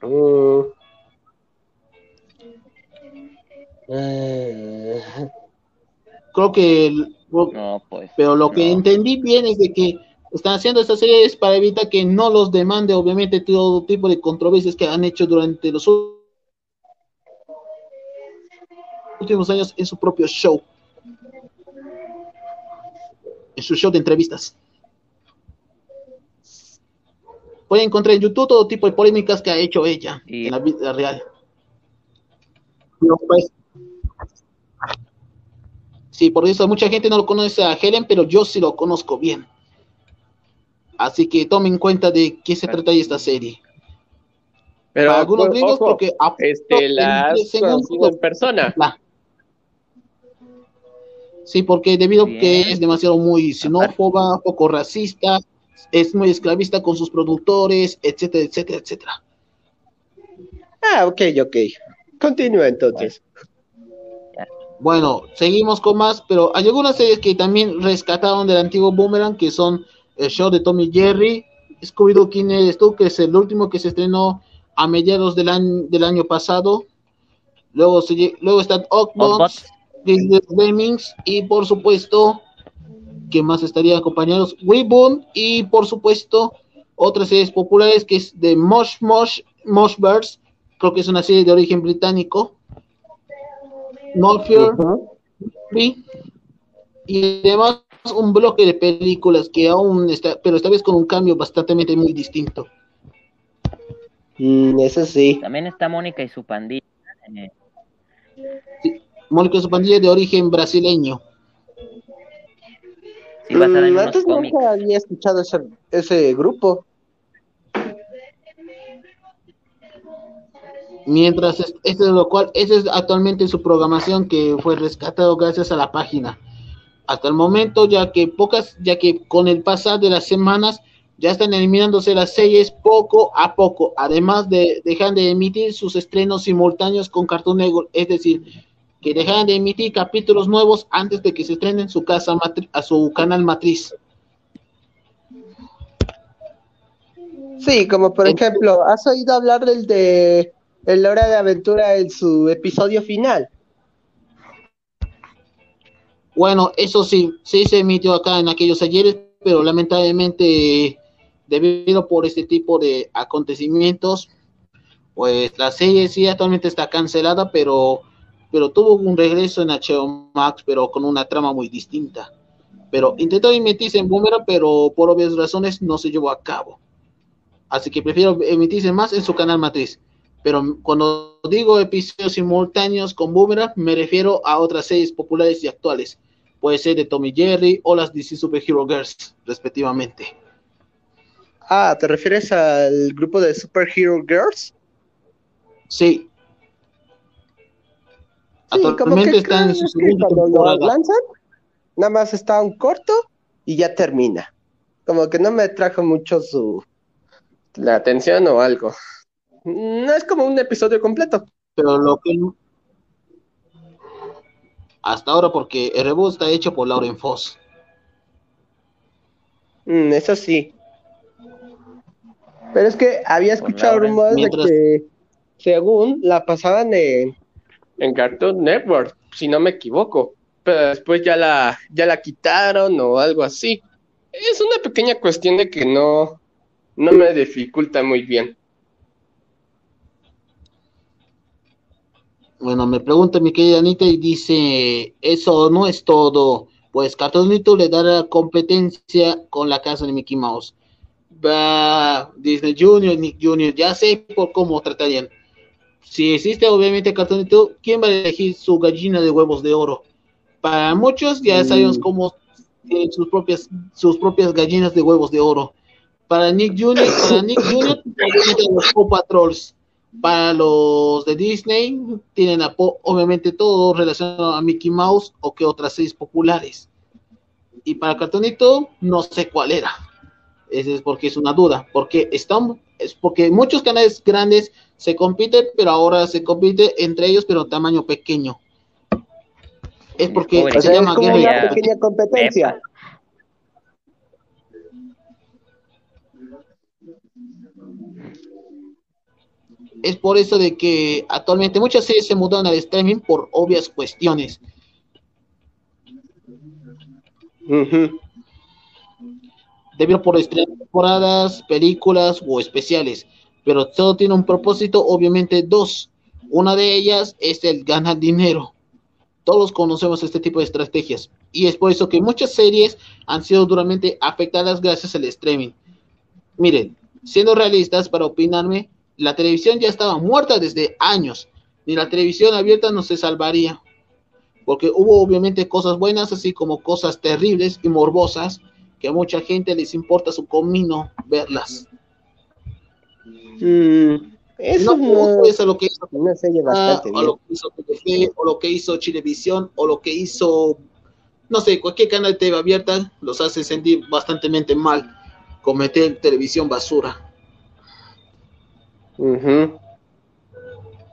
Uh. Eh. Creo que. No, pues, pero lo que entendí bien es de que están haciendo esta serie es para evitar que no los demande, obviamente, todo tipo de controversias que han hecho durante los últimos años en su propio show en su show de entrevistas. Pueden encontrar en YouTube todo tipo de polémicas que ha hecho ella en la vida real. Pues, sí, por eso mucha gente no lo conoce a Helen, pero yo sí lo conozco bien. Así que tomen en cuenta de qué se trata esta serie. Pero algunos gringos porque este, la en persona. Sí, porque debido a que es demasiado muy xenófoba, poco racista, es muy esclavista con sus productores, etcétera, etcétera, etcétera. Ah, ok, ok. Continúa entonces. Bueno, seguimos con más, pero hay algunas series que también rescataron del antiguo Boomerang, que son el show de Tommy Jerry, Scooby-Doo, ¿quién eres tú? Que es el último que se estrenó a mediados del año, del año pasado. Luego, se, luego está Ockbox, Disney Lemmings y por supuesto, que más estaría acompañados? Weeboon y por supuesto otras series populares que es de Mosh Mosh Mosh Birds, creo que es una serie de origen británico. No y además un bloque de películas que aún está, pero esta vez con un cambio bastante muy distinto. Mm, eso sí. También está Mónica y su pandilla. Sí. Mónica y su pandilla de origen brasileño. Sí, mm, antes nunca había escuchado ese, ese grupo. Mientras, este es lo cual, ese es actualmente su programación que fue rescatado gracias a la página. Hasta el momento, ya que pocas, ya que con el pasar de las semanas ya están eliminándose las series poco a poco, además de dejar de emitir sus estrenos simultáneos con Cartoon Network, es decir, que dejan de emitir capítulos nuevos antes de que se estrenen su casa a su canal matriz. Sí, como por ejemplo, ¿has oído hablar del de El Hora de Aventura en su episodio final? Bueno, eso sí, sí se emitió acá en aquellos ayeres, pero lamentablemente, debido por este tipo de acontecimientos, pues la serie sí actualmente está cancelada, pero, pero tuvo un regreso en HBO Max, pero con una trama muy distinta. Pero intentó emitirse en Boomerang, pero por obvias razones no se llevó a cabo. Así que prefiero emitirse más en su canal matriz. Pero cuando digo episodios simultáneos con Boomerang, me refiero a otras series populares y actuales. Puede ser de Tommy Jerry o las DC Superhero Girls, respectivamente. Ah, ¿te refieres al grupo de Superhero Girls? Sí. Sí, que, están en su cuando lo lanzan, nada más está un corto y ya termina. Como que no me trajo mucho su la atención o algo. No es como un episodio completo. Pero lo que hasta ahora porque el reboot está hecho por Lauren Foss. Mm, eso sí. Pero es que había escuchado rumores de que según la pasaban en, en Cartoon Network, si no me equivoco. Pero después ya la, ya la quitaron o algo así. Es una pequeña cuestión de que no, no me dificulta muy bien. Bueno, me pregunta mi querida Anita y dice, eso no es todo, pues Cartoon le dará competencia con la casa de Mickey Mouse. Va Disney Junior, Nick Junior, ya sé por cómo tratarían. Si existe obviamente Cartoon ¿quién va a elegir su gallina de huevos de oro? Para muchos ya mm. sabemos cómo tienen sus propias, sus propias gallinas de huevos de oro. Para Nick Junior, para Nick Junior, los Paw Patrols para los de Disney, tienen obviamente todo relacionado a Mickey Mouse o que otras seis populares. Y para Cartonito, no sé cuál era. Ese es porque es una duda. Porque están, es porque muchos canales grandes se compiten, pero ahora se compite entre ellos, pero tamaño pequeño. Es porque se llama una pequeña competencia. Es por eso de que actualmente muchas series se mudan al streaming por obvias cuestiones. Debido por temporadas, películas o especiales, pero todo tiene un propósito, obviamente dos. Una de ellas es el ganar dinero. Todos conocemos este tipo de estrategias y es por eso que muchas series han sido duramente afectadas gracias al streaming. Miren, siendo realistas para opinarme, la televisión ya estaba muerta desde años. Ni la televisión abierta no se salvaría. Porque hubo obviamente cosas buenas, así como cosas terribles y morbosas, que a mucha gente les importa su comino verlas. Mm, eso no, es lo que hizo o lo que hizo o lo que hizo Chilevisión, o lo que hizo, no sé, cualquier canal de TV abierta, los hace sentir bastante mal, cometer televisión basura.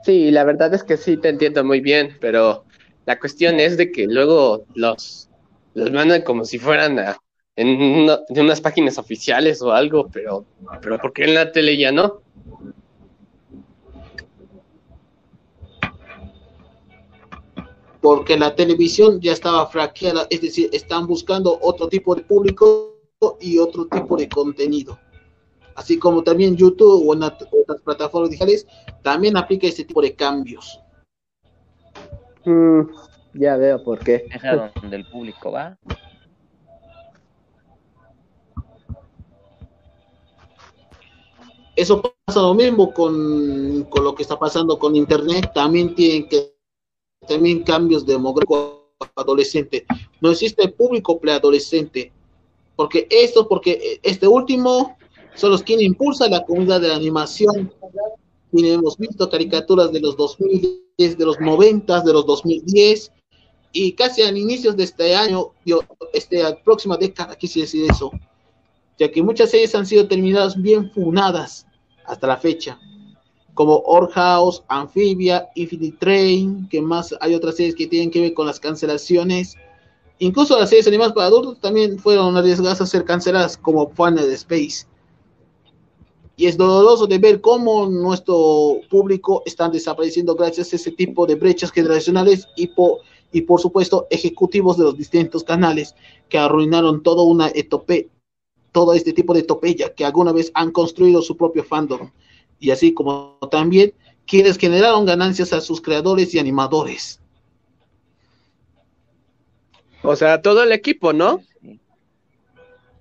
Sí, la verdad es que sí te entiendo muy bien, pero la cuestión es de que luego los, los mandan como si fueran en, unas páginas oficiales o algo, pero, pero ¿por qué en la tele ya no? Porque la televisión ya estaba fraqueada, es decir, están buscando otro tipo de público y otro tipo de contenido así como también YouTube o en otras plataformas digitales, también aplica este tipo de cambios. Mm, ya veo por qué. Es a donde el público va. Eso pasa lo mismo con, con lo que está pasando con Internet, también tienen que también cambios demográficos adolescente. No existe público preadolescente, porque esto, porque este último son los quienes impulsan la comunidad de la animación. Y hemos visto caricaturas de los 2000, de los 90, de los 2010 y casi al inicios de este año, este, próxima década, quise decir eso, ya que muchas series han sido terminadas bien funadas hasta la fecha, como Or House, Amphibia, Infinite Train, que más hay otras series que tienen que ver con las cancelaciones. Incluso las series animadas para adultos también fueron arriesgadas a ser canceladas, como Final Space. Y es doloroso de ver cómo nuestro público está desapareciendo gracias a ese tipo de brechas generacionales y por, y por supuesto ejecutivos de los distintos canales que arruinaron toda una etope, todo este tipo de topeya que alguna vez han construido su propio fandom. Y así como también quienes generaron ganancias a sus creadores y animadores. O sea, todo el equipo, ¿no?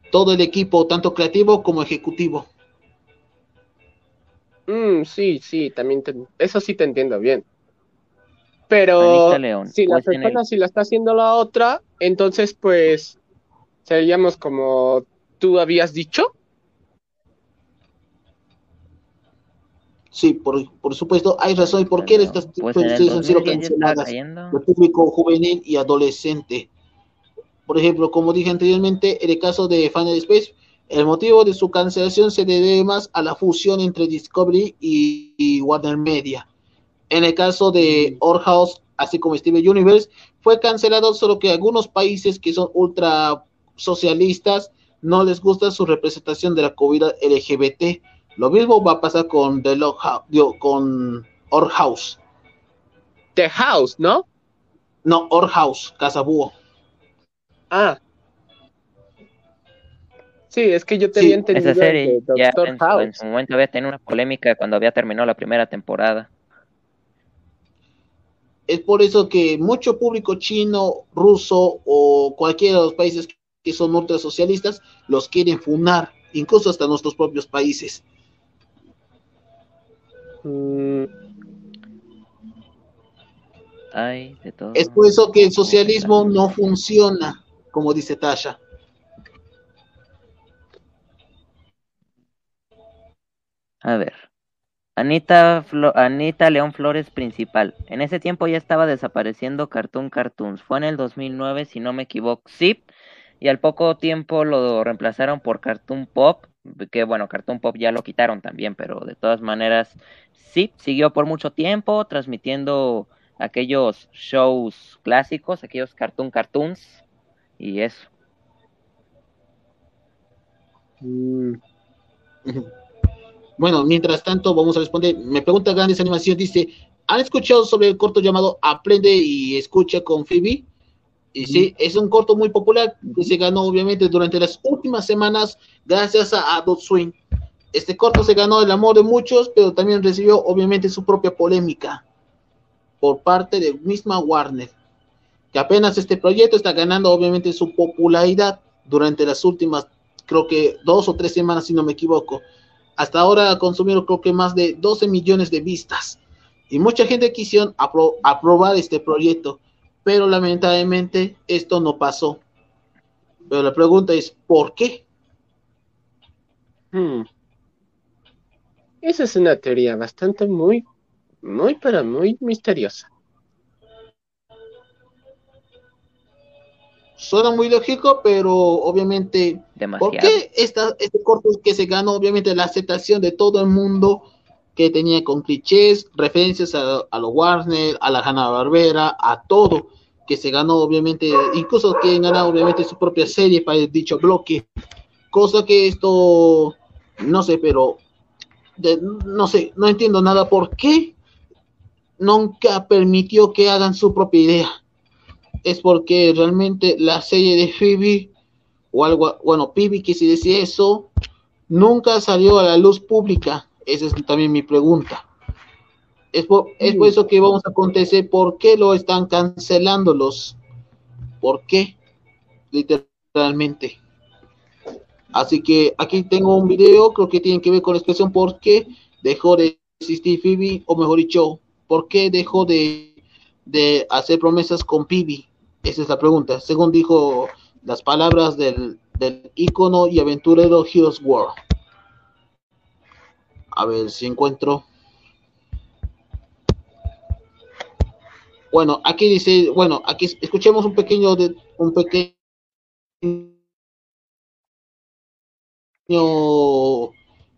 Todo el equipo, tanto creativo como ejecutivo. Mm, sí, sí, también eso sí te entiendo bien. Pero si la persona si la está haciendo la otra, entonces pues seríamos como tú habías dicho. Sí, por, por supuesto, hay razón. ¿Y por qué estas pues han sido canceladas? El público juvenil y adolescente. Por ejemplo, como dije anteriormente, en el caso de Final Space, el motivo de su cancelación se debe más a la fusión entre Discovery y, Warner Media. En el caso de Orhouse, así como Steven Universe, fue cancelado solo que algunos países que son ultra socialistas no les gusta su representación de la comunidad LGBT. Lo mismo va a pasar con The con Orhouse. The House, ¿no? No, Orhouse, Casabúo. Ah. Sí, es que yo tenía entendido esa serie ya en, su momento había tenido una polémica cuando había terminado la primera temporada. Es por eso que mucho público chino, ruso o cualquiera de los países que son ultrasocialistas los quieren funar, incluso hasta nuestros propios países. Mm. de todo. Es por eso que el socialismo no funciona como dice Tasha. A ver. Anita, Anita León Flores principal. En ese tiempo ya estaba desapareciendo Cartoon Cartoons. Fue en el 2009, si no me equivoco. Sí. Y al poco tiempo lo reemplazaron por Cartoon Pop. Que bueno, Cartoon Pop ya lo quitaron también, pero de todas maneras, sí, siguió por mucho tiempo transmitiendo aquellos shows clásicos, aquellos Cartoon Cartoons y eso. Mm. Bueno, mientras tanto, vamos a responder. Me pregunta Grandes Animación, dice, ¿han escuchado sobre el corto llamado Aprende y escucha con Phoebe? Y sí, es un corto muy popular que se ganó obviamente durante las últimas semanas gracias a Adult Swing. Este corto se ganó el amor de muchos, pero también recibió obviamente su propia polémica por parte de misma Warner que apenas este proyecto está ganando obviamente su popularidad durante las últimas, creo que dos o tres semanas, si no me equivoco. Hasta ahora ha consumido creo que más de 12 millones de vistas. Y mucha gente quisieron aprobar este proyecto, pero lamentablemente esto no pasó. Pero la pregunta es, ¿por qué? Hmm. Esa es una teoría bastante muy, muy, pero muy misteriosa. Suena muy lógico, pero obviamente, ¿por qué esta, este corto que se ganó, obviamente, la aceptación de todo el mundo que tenía con clichés, referencias a, a los Warner, a la Hanna Barbera, a todo, que se ganó, obviamente, incluso que ganado, obviamente, su propia serie para el dicho bloque, cosa que esto, no sé, pero, no sé, no entiendo nada. Por qué nunca permitió que hagan su propia idea es porque realmente la serie de Phoebe, o algo, bueno, Phoebe que si decía eso, nunca salió a la luz pública. Esa es también mi pregunta. Es por, es por eso que vamos a acontecer, ¿por qué lo están cancelando los? ¿Por qué? Literalmente. Así que aquí tengo un video, creo que tiene que ver con la expresión por qué dejó de existir Phoebe, o mejor dicho, por qué dejó de de hacer promesas con Pibi? Esa es la pregunta. Según dijo las palabras del, del ícono y aventurero Heroes World. A ver si encuentro. Bueno, aquí dice, bueno, aquí escuchemos un pequeño de un pequeño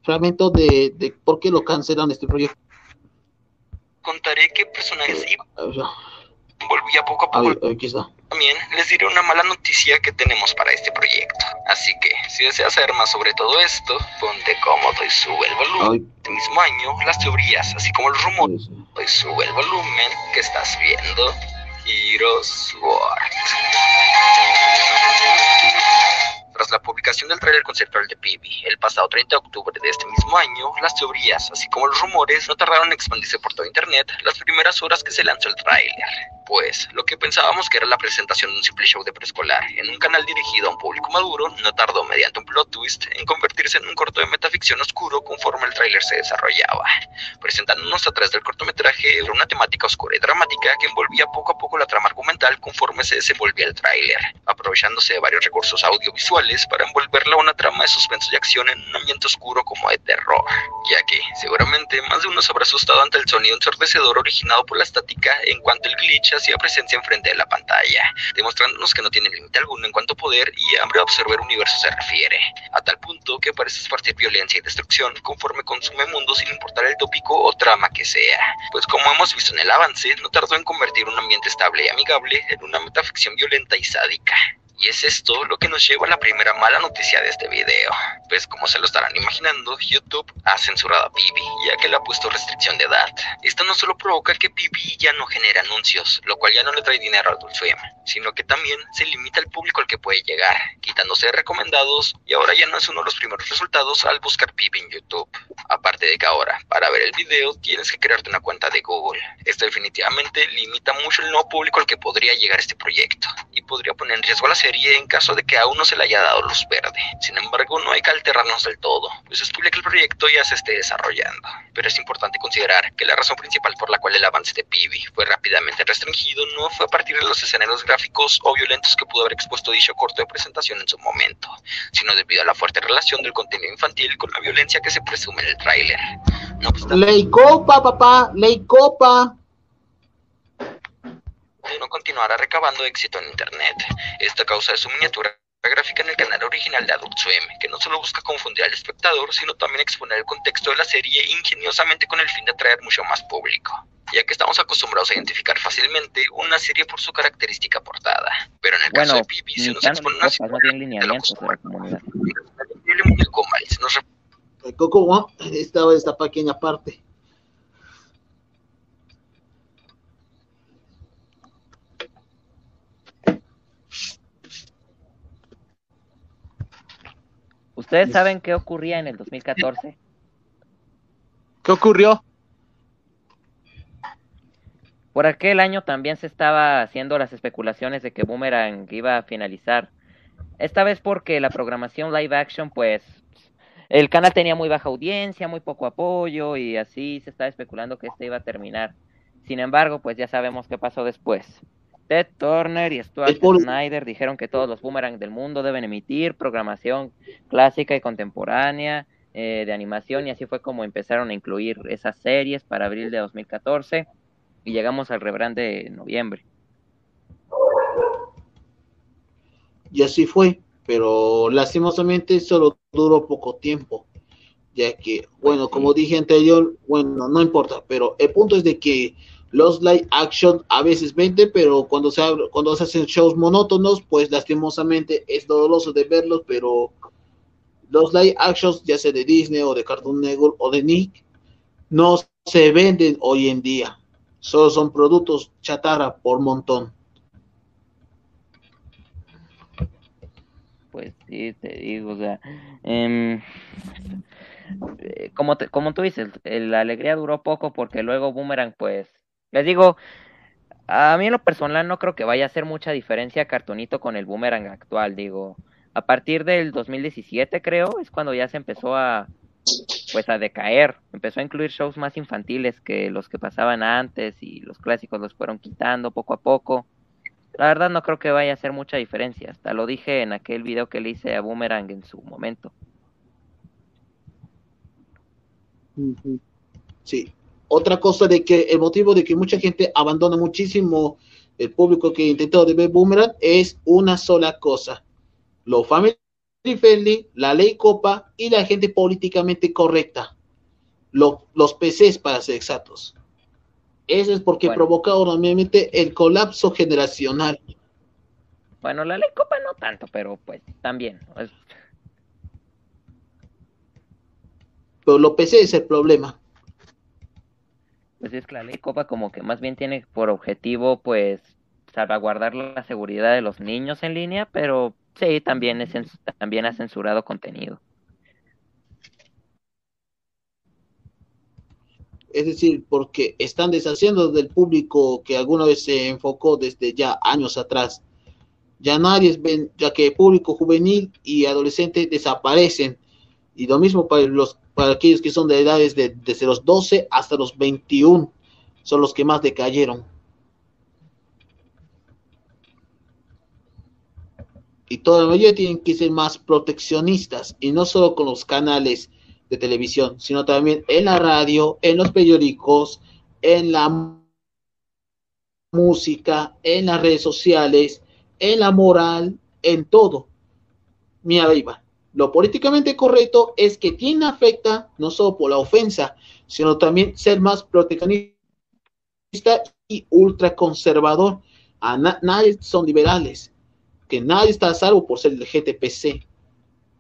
fragmento de, de por qué lo cancelan este proyecto contaré qué personajes iba. Volvía poco a poco. También les diré una mala noticia que tenemos para este proyecto. Así que, Si deseas saber más sobre todo esto, ponte cómodo y sube el volumen. Este mismo año, las teorías, así como rumores, y sube el volumen que estás viendo. Heroes World. Tras la publicación del trailer conceptual de Pibi el pasado 30 de octubre de este mismo año, las teorías, así como los rumores, no tardaron en expandirse por todo Internet las primeras horas que se lanzó el tráiler. Pues, lo que pensábamos que era la presentación de un simple show de preescolar en un canal dirigido a un público maduro, no tardó mediante un plot twist en convertirse en un corto de metaficción oscuro conforme el tráiler se desarrollaba, presentándonos a través del cortometraje una temática oscura y dramática que envolvía poco a poco la trama argumental conforme se desenvolvía el tráiler, aprovechándose de varios recursos audiovisuales para envolverla a una trama de suspenso y acción en un ambiente oscuro como de terror, ya que seguramente más de uno se habrá asustado ante el sonido ensordecedor originado por la estática en cuanto el glitch hacía presencia enfrente de la pantalla, demostrándonos que no tiene límite alguno en cuanto a poder y hambre de observar universo se refiere, a tal punto que parece esparcir violencia y destrucción conforme consume mundo sin importar el tópico o trama que sea, pues como hemos visto en el avance, no tardó en convertir un ambiente estable y amigable en una metaficción violenta y sádica. Y es esto lo que nos lleva a la primera mala noticia de este video. Pues como se lo estarán imaginando, YouTube ha censurado a Pibi, ya que le ha puesto restricción de edad. Esto no solo provoca que Pibi ya no genere anuncios, lo cual ya no le trae dinero a Adult Swim, sino que también se limita el público al que puede llegar, quitándose recomendados y ahora ya no es uno de los primeros resultados al buscar Pibi en YouTube. Aparte de que ahora, para ver el video, tienes que crearte una cuenta de Google. Esto definitivamente limita mucho el nuevo público al que podría llegar este proyecto y podría poner en riesgo la serie en caso de que aún no se le haya dado luz verde. Sin embargo, no hay que alterarnos del todo, pues es posible que el proyecto ya se esté desarrollando. Pero es importante considerar que la razón principal por la cual el avance de Pibi fue rápidamente restringido no fue a partir de los escenarios gráficos o violentos que pudo haber expuesto dicho corto de presentación en su momento, sino debido a la fuerte relación del contenido infantil con la violencia que se presume en el tráiler. No Ley Copa, papá, Ley Copa no continuará recabando éxito en Internet. Esta causa de su miniatura gráfica en el canal original de Adult Swim, que no solo busca confundir al espectador, sino también exponer el contexto de la serie ingeniosamente con el fin de atraer mucho más público, ya que estamos acostumbrados a identificar fácilmente una serie por su característica portada. Pero en el caso de Pibi se nos expone una serie de la comunidad. Coco estaba esta pequeña parte. ¿Ustedes saben qué ocurría en el 2014? ¿Qué ocurrió? Por aquel año también se estaba haciendo las especulaciones de que Boomerang iba a finalizar. Esta vez porque la programación live action, pues, el canal tenía muy baja audiencia, muy poco apoyo y así se estaba especulando que este iba a terminar. Sin embargo, pues ya sabemos qué pasó después. Ted Turner y Stuart Snyder dijeron que todos los boomerangs del mundo deben emitir programación clásica y contemporánea eh, de animación y así fue como empezaron a incluir esas series para abril de 2014 y llegamos al rebrand de noviembre. Y así fue, pero lastimosamente solo duró poco tiempo, ya que, bueno, como dije anterior, bueno, no importa, pero el punto es de que los live action a veces venden, pero cuando se, cuando se hacen shows monótonos, pues lastimosamente es doloroso de verlos, pero los live actions, ya sea de Disney o de Cartoon Network o de Nick, no se venden hoy en día. Solo son productos chatarra por montón. Pues sí, te digo, o sea, em, eh, como, como tú dices, la alegría duró poco porque luego Boomerang pues les digo, a mí en lo personal no creo que vaya a hacer mucha diferencia Cartonito con el Boomerang actual, digo. A partir del 2017 creo es cuando ya se empezó a pues a decaer, empezó a incluir shows más infantiles que los que pasaban antes y los clásicos los fueron quitando poco a poco. La verdad no creo que vaya a hacer mucha diferencia, hasta lo dije en aquel video que le hice a Boomerang en su momento. Sí, otra cosa de que el motivo de que mucha gente abandona muchísimo el público que intentó de ver Boomerang es una sola cosa. Lo family friendly, la ley copa y la gente políticamente correcta. los PCs para ser exactos. Eso es porque provoca normalmente el colapso generacional. Bueno, la ley copa no tanto, pero pues también. pero lo PC es el problema. Pues es que la ley Copa como que más bien tiene por objetivo pues salvaguardar la seguridad de los niños en línea, pero sí, también, es, también ha censurado contenido. Es decir, porque están deshaciendo del público que alguna vez se enfocó desde ya años atrás. Ya nadie ven, ya que el público juvenil y adolescente desaparecen. Y lo mismo para los para aquellos que son de edades de, desde los 12 hasta los 21, son los que más decayeron. Y todavía tienen que ser más proteccionistas, y no solo con los canales de televisión, sino también en la radio, en los periódicos, en la música, en las redes sociales, en la moral, en todo. Mira, Iván, lo políticamente correcto es que quien afecta no solo por la ofensa, sino también ser más proteccionista y ultraconservador. A nadie son liberales, que nadie está a salvo por ser el GTPC.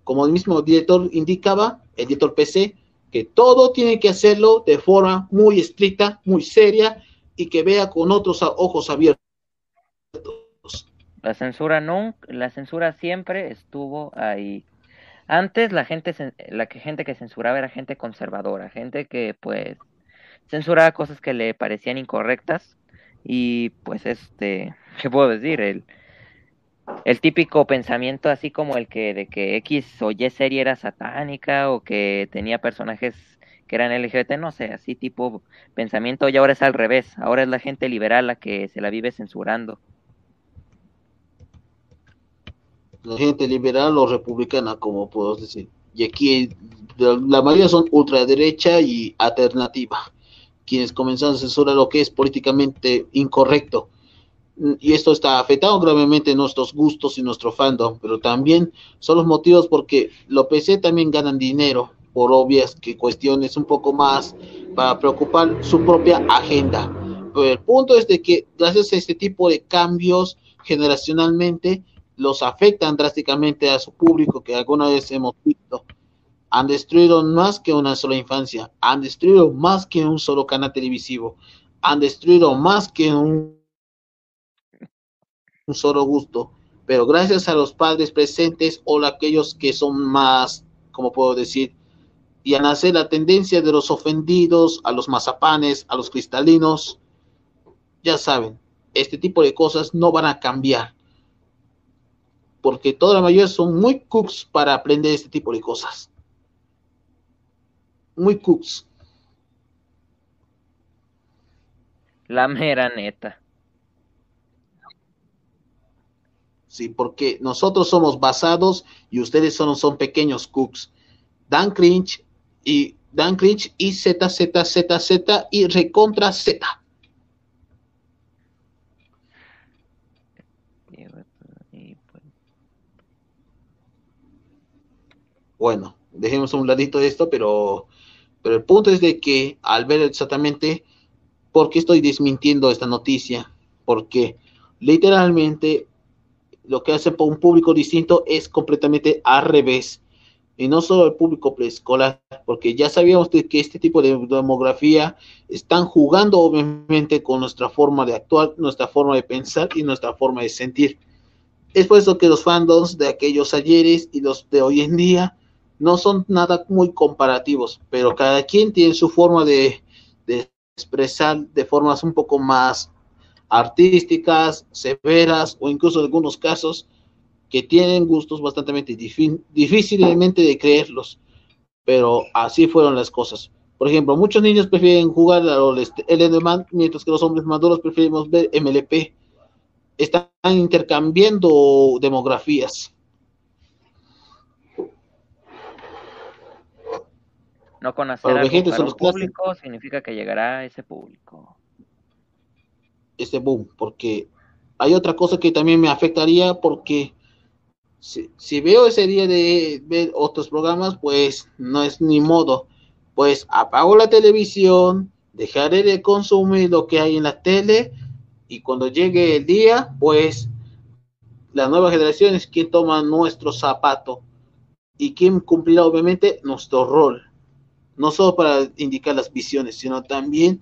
Como el mismo director indicaba, el director PC, que todo tiene que hacerlo de forma muy estricta, muy seria y que vea con otros ojos abiertos. La censura no, la censura siempre estuvo ahí. Antes la gente, la que gente que censuraba era gente conservadora, gente que pues censuraba cosas que le parecían incorrectas y pues este, ¿qué puedo decir? El, el típico pensamiento así como el que de que X o Y serie era satánica o que tenía personajes que eran LGBT, no sé, así tipo pensamiento y ahora es al revés, ahora es la gente liberal la que se la vive censurando. La gente liberal o republicana, como puedo decir. Y aquí la mayoría son ultraderecha y alternativa, quienes comenzaron a censurar lo que es políticamente incorrecto y esto está afectando gravemente nuestros gustos y nuestro fandom, pero también son los motivos porque los PC también ganan dinero por obvias que cuestiones un poco más para preocupar su propia agenda. Pero el punto es de que gracias a este tipo de cambios generacionalmente los afectan drásticamente a su público que alguna vez hemos visto. Han destruido más que una sola infancia, han destruido más que un solo canal televisivo, han destruido más que un un solo gusto, pero gracias a los padres presentes o aquellos que son más, como puedo decir, y a nacer la tendencia de los ofendidos, a los mazapanes, a los cristalinos, ya saben, este tipo de cosas no van a cambiar, porque toda la mayoría son muy cooks para aprender este tipo de cosas. Muy cooks. La mera neta. ¿sí? Porque nosotros somos basados y ustedes son, son pequeños cooks. Dan Cringe y Dan Cringe y Z, Z, Z, Z y recontra Z. Bueno, dejemos un ladito de esto, pero, pero el punto es de que al ver exactamente por qué estoy desmintiendo esta noticia, porque literalmente lo que hace por un público distinto es completamente al revés. Y no solo el público preescolar, porque ya sabíamos que este tipo de demografía están jugando obviamente con nuestra forma de actuar, nuestra forma de pensar y nuestra forma de sentir. Es por eso que los fandoms de aquellos ayeres y los de hoy en día no son nada muy comparativos, pero cada quien tiene su forma de, de expresar de formas un poco más artísticas, severas o incluso en algunos casos que tienen gustos bastante difícilmente de creerlos, pero así fueron las cosas. Por ejemplo, muchos niños prefieren jugar al LNMan, mientras que los hombres maduros preferimos ver MLP. Están intercambiando demografías. No conocer a público significa que llegará a ese público. Este boom, porque hay otra cosa que también me afectaría porque si, veo ese día de ver otros programas, pues no es ni modo, pues apago la televisión, dejaré de consumir lo que hay en la tele y cuando llegue el día, pues la nueva generación es quien toma nuestro zapato y quien cumplirá obviamente nuestro rol, no solo para indicar las visiones, sino también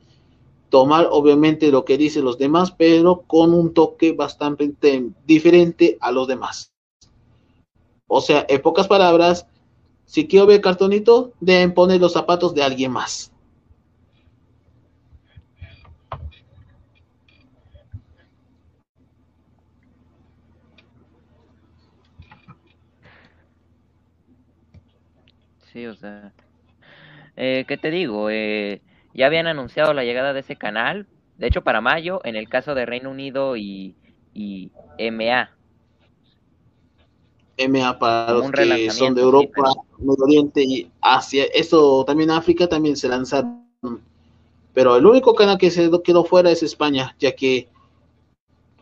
tomar obviamente lo que dicen los demás, pero con un toque bastante diferente a los demás. O sea, en pocas palabras, si quiero ver cartonito, deben poner los zapatos de alguien más. Sí, o sea, eh, ¿qué te digo? Eh, ya habían anunciado la llegada de ese canal, de hecho para mayo, en el caso de Reino Unido y, y MA. MA para los que son de Europa, Medio Oriente y Asia. Eso también África también se lanzaron. Pero el único canal que se quedó fuera es España, ya que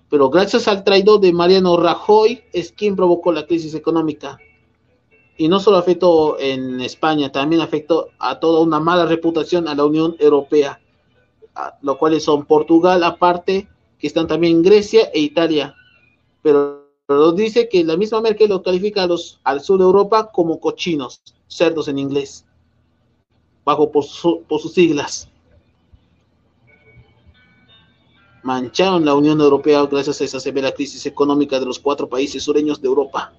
pero gracias al traidor de Mariano Rajoy es quien provocó la crisis económica y no solo afectó en España, también afectó a toda una mala reputación a la Unión Europea, lo cuales son Portugal aparte, que están también Grecia e Italia. Pero, dice que la misma Merkel lo califica a los, al sur de Europa como cochinos, cerdos en inglés, bajo por, por sus siglas. Mancharon la Unión Europea gracias a esa severa crisis económica de los cuatro países sureños de Europa.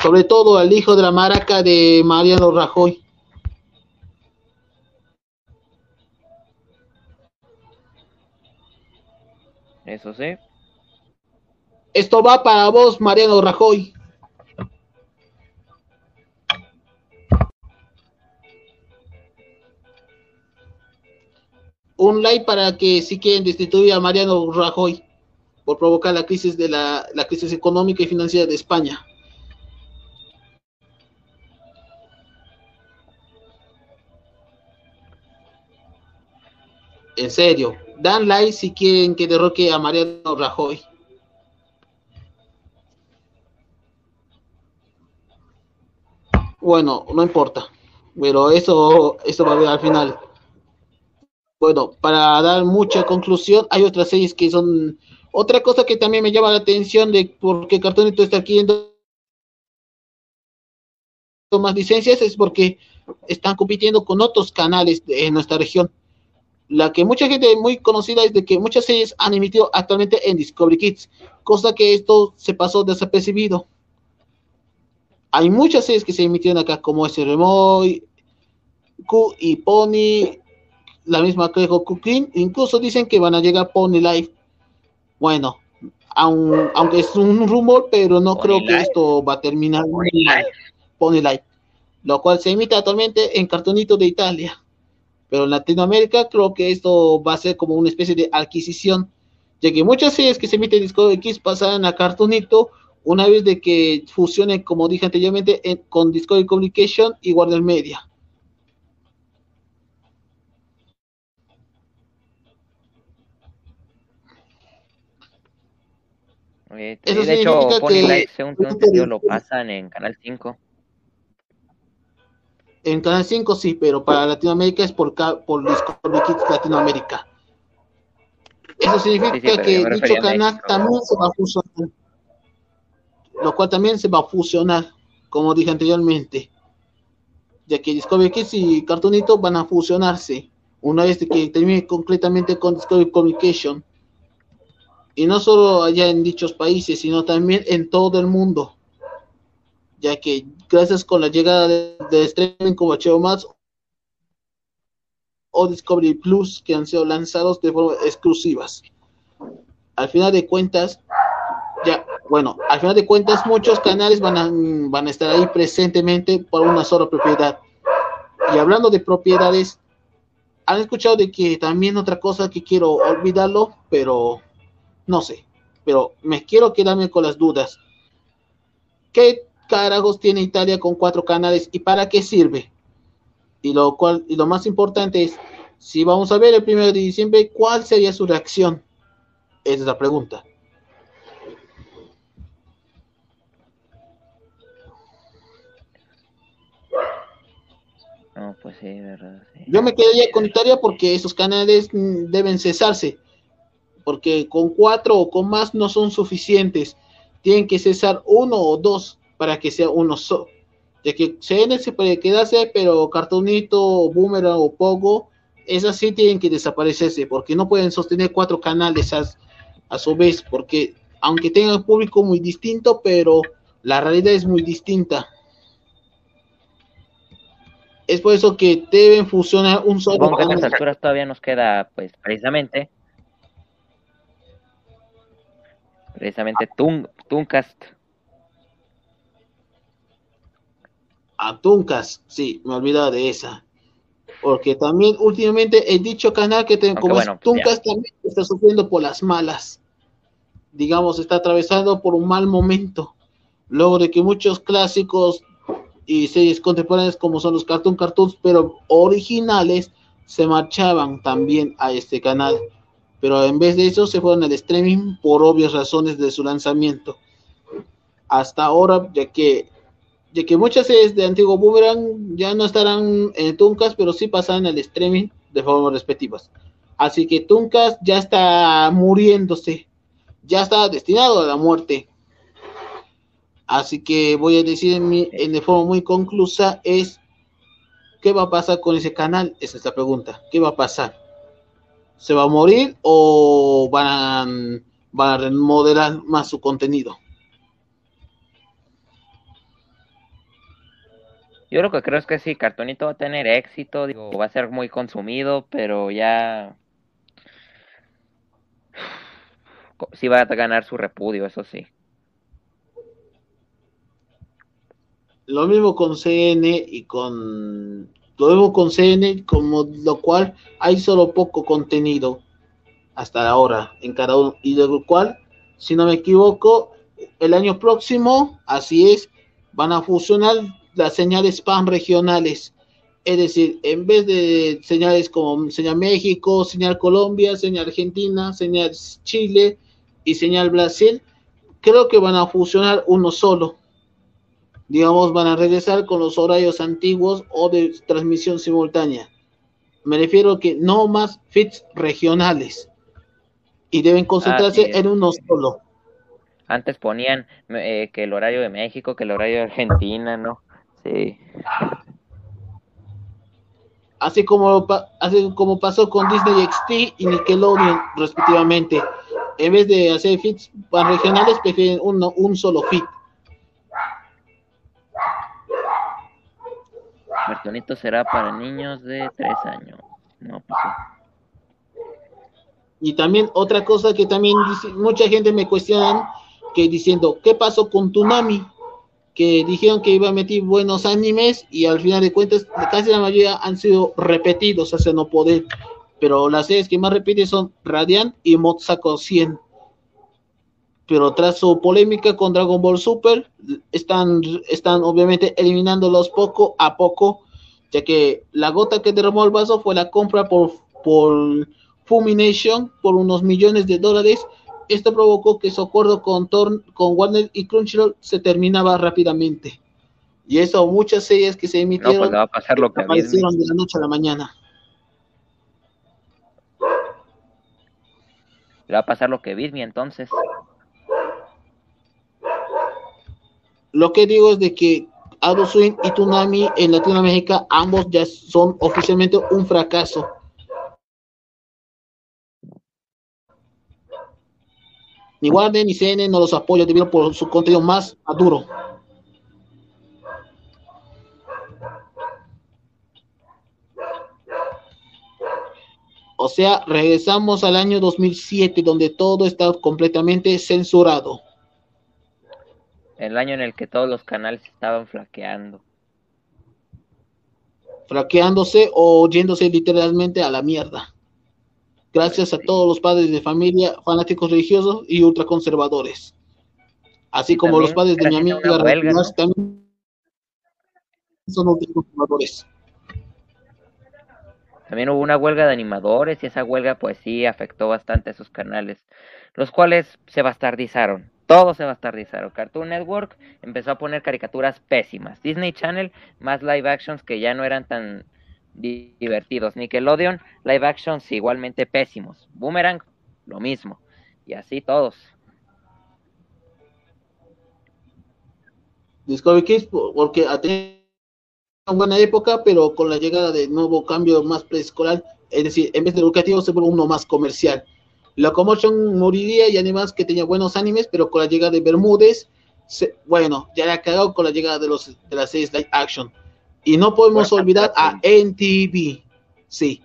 Sobre todo al hijo de la maraca de Mariano Rajoy. Eso sí. Esto va para vos, Mariano Rajoy. Un like para que si quieren destituir a Mariano Rajoy por provocar la crisis de la, la crisis económica y financiera de España. En serio, dan like si quieren que derroque a Mariano Rajoy. Bueno, no importa, pero eso, eso va a ver al final. Bueno, para dar mucha conclusión, hay otras series que son otra cosa que también me llama la atención de por qué Cartonito está adquiriendo más licencias es porque están compitiendo con otros canales en nuestra región la que mucha gente muy conocida es de que muchas series han emitido actualmente en Discovery Kids, cosa que esto se pasó desapercibido. Hay muchas series que se emitieron acá, como ese Remoy, Q y Pony, la misma creo Cooking, incluso dicen que van a llegar Pony Life. Bueno, aunque es un rumor, pero no creo que esto va a terminar Pony Life, lo cual se emite actualmente en Cartonito de Italia. Pero en Latinoamérica creo que esto va a ser como una especie de adquisición, ya que muchas series que se emiten en Discovery X pasarán a Cartoonito una vez de que fusionen, como dije anteriormente, con Discovery Communication y Warner Media. Eso de hecho, Pony Light, según tengo entendido, lo pasan en Canal 5. En Canal 5 sí, pero para Latinoamérica es por, por Discovery Kids Latinoamérica. Eso significa que dicho canal también se va a fusionar. Lo cual también se va a fusionar, como dije anteriormente. Ya que Discovery Kids y Cartoonito van a fusionarse una vez que termine concretamente con Discovery Communication. Y no solo allá en dichos países, sino también en todo el mundo ya que gracias con la llegada de, streaming como HBO Max o Discovery Plus que han sido lanzados de forma exclusivas. Al final de cuentas, ya, bueno, al final de cuentas muchos canales van a, van a estar ahí presentemente por una sola propiedad. Y hablando de propiedades, han escuchado de que también otra cosa que quiero olvidarlo, pero no sé, pero me quiero quedarme con las dudas. ¿Qué carajos tiene Italia con cuatro canales y para qué sirve? Y lo, cual, y lo más importante es, si vamos a ver el primero de diciembre, ¿cuál sería su reacción? Esa es la pregunta. No, pues sí, verdad. Yo me quedaría con Italia porque esos canales mm, deben cesarse. Porque con cuatro o con más no son suficientes. Tienen que cesar uno o dos para que sea uno solo. De que CN se puede quedarse, pero Cartoonito, Boomerang o Pogo, esas sí tienen que desaparecerse, porque no pueden sostener cuatro canales a, a su vez, porque aunque tengan público muy distinto, pero la realidad es muy distinta. Es por eso que deben fusionar un solo Supongo que a estas alturas todavía nos queda, pues, precisamente, precisamente Tung, Tungcast. A Tuncast, sí, me olvidaba de esa. Porque también últimamente el dicho canal que tengo como bueno, Tuncast también está sufriendo por las malas. Digamos, está atravesando por un mal momento. Luego de que muchos clásicos y series contemporáneas como son los Cartoon Cartoons, pero originales, se marchaban también a este canal. Pero en vez de eso se fueron al streaming por obvias razones de su lanzamiento. Hasta ahora, ya que, ya que muchas series de antiguo Boomerang ya no estarán en Tuncas, pero sí pasarán al streaming de formas respectivas. Así que Tuncas ya está muriéndose, ya está destinado a la muerte. Así que voy a decir en, mi, en de forma muy conclusa es ¿qué va a pasar con ese canal? Esa es la pregunta. ¿Qué va a pasar? ¿Se va a morir o a, van a remodelar más su contenido? Yo lo que creo es que sí, Cartonito va a tener éxito, digo, va a ser muy consumido, pero ya sí va a ganar su repudio, eso sí. Lo mismo con CN y con lo mismo con CN, como lo cual hay solo poco contenido hasta ahora en cada uno y de lo cual, si no me equivoco, el año próximo, así es, van a fusionar las señales pan regionales. Es decir, en vez de señales como señal México, señal Colombia, señal Argentina, señal Chile y señal Brasil, creo que van a fusionar uno solo digamos, van a regresar con los horarios antiguos o de transmisión simultánea. Me refiero a que no más fits regionales y deben concentrarse en uno solo. Antes ponían eh, que el horario de México, que el horario de Argentina, ¿no? Sí. Así como, así como pasó con Disney XT y Nickelodeon, respectivamente. En vez de hacer fits regionales, prefieren uno, un solo fit. Cartonito será para niños de 3 años. No, pues Y también otra cosa que también dice, mucha gente me cuestiona que diciendo, ¿qué pasó con Tunami? Que dijeron que iba a meter buenos animes y al final de cuentas casi la mayoría han sido repetidos hacia no poder. Pero las series que más repiten son Radiant y Motsako 100 pero tras su polémica con Dragon Ball Super, están, están obviamente eliminándolos poco a poco, ya que la gota que derramó el vaso fue la compra por, por Fumination por unos millones de dólares. Esto provocó que su acuerdo con, con Warner y Crunchyroll se terminaba rápidamente. Y eso, muchas series que se emitieron no, pues va a pasar lo que aparecieron de la noche a la mañana. Le va a pasar lo que vi entonces. Lo que digo es de que Adult Swing y Tsunami en Latinoamérica ambos ya son oficialmente un fracaso. Ni Warner ni CN no los apoya debido por su contenido más maduro. O sea, regresamos al año 2007 donde todo está completamente censurado el año en el que todos los canales estaban flaqueando. Flaqueándose o yéndose literalmente a la mierda. Gracias a todos los padres de familia, fanáticos religiosos y ultraconservadores. Así como los padres de mi amiga también son ultraconservadores. También hubo una huelga de animadores y esa huelga pues sí afectó bastante a esos canales, los cuales se bastardizaron todo se bastardizaron. Cartoon Network empezó a poner caricaturas pésimas. Disney Channel, más live actions que ya no eran tan divertidos. Nickelodeon, live actions igualmente pésimos. Boomerang, lo mismo. Y así todos. Discovery Kids porque ha tenido una buena época, pero con la llegada de nuevo cambio más preescolar, es decir, en vez de educativo se vuelve uno más comercial. Locomotion moriría y además que tenía buenos animes, pero con la llegada de Bermúdez, bueno, ya le ha cagado con la llegada de, los, de las series live action. Y no podemos olvidar a NTV, sí.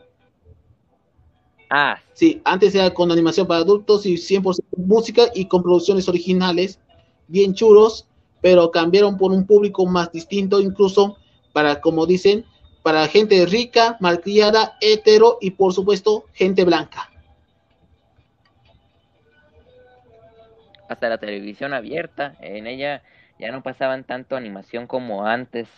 Ah. Sí, antes era con animación para adultos y 100% música y con producciones originales, bien churos, pero cambiaron por un público más distinto, incluso para, como dicen, para gente rica, malcriada, hetero y por supuesto gente blanca. hasta la televisión abierta. En ella ya no pasaban tanto animación como antes.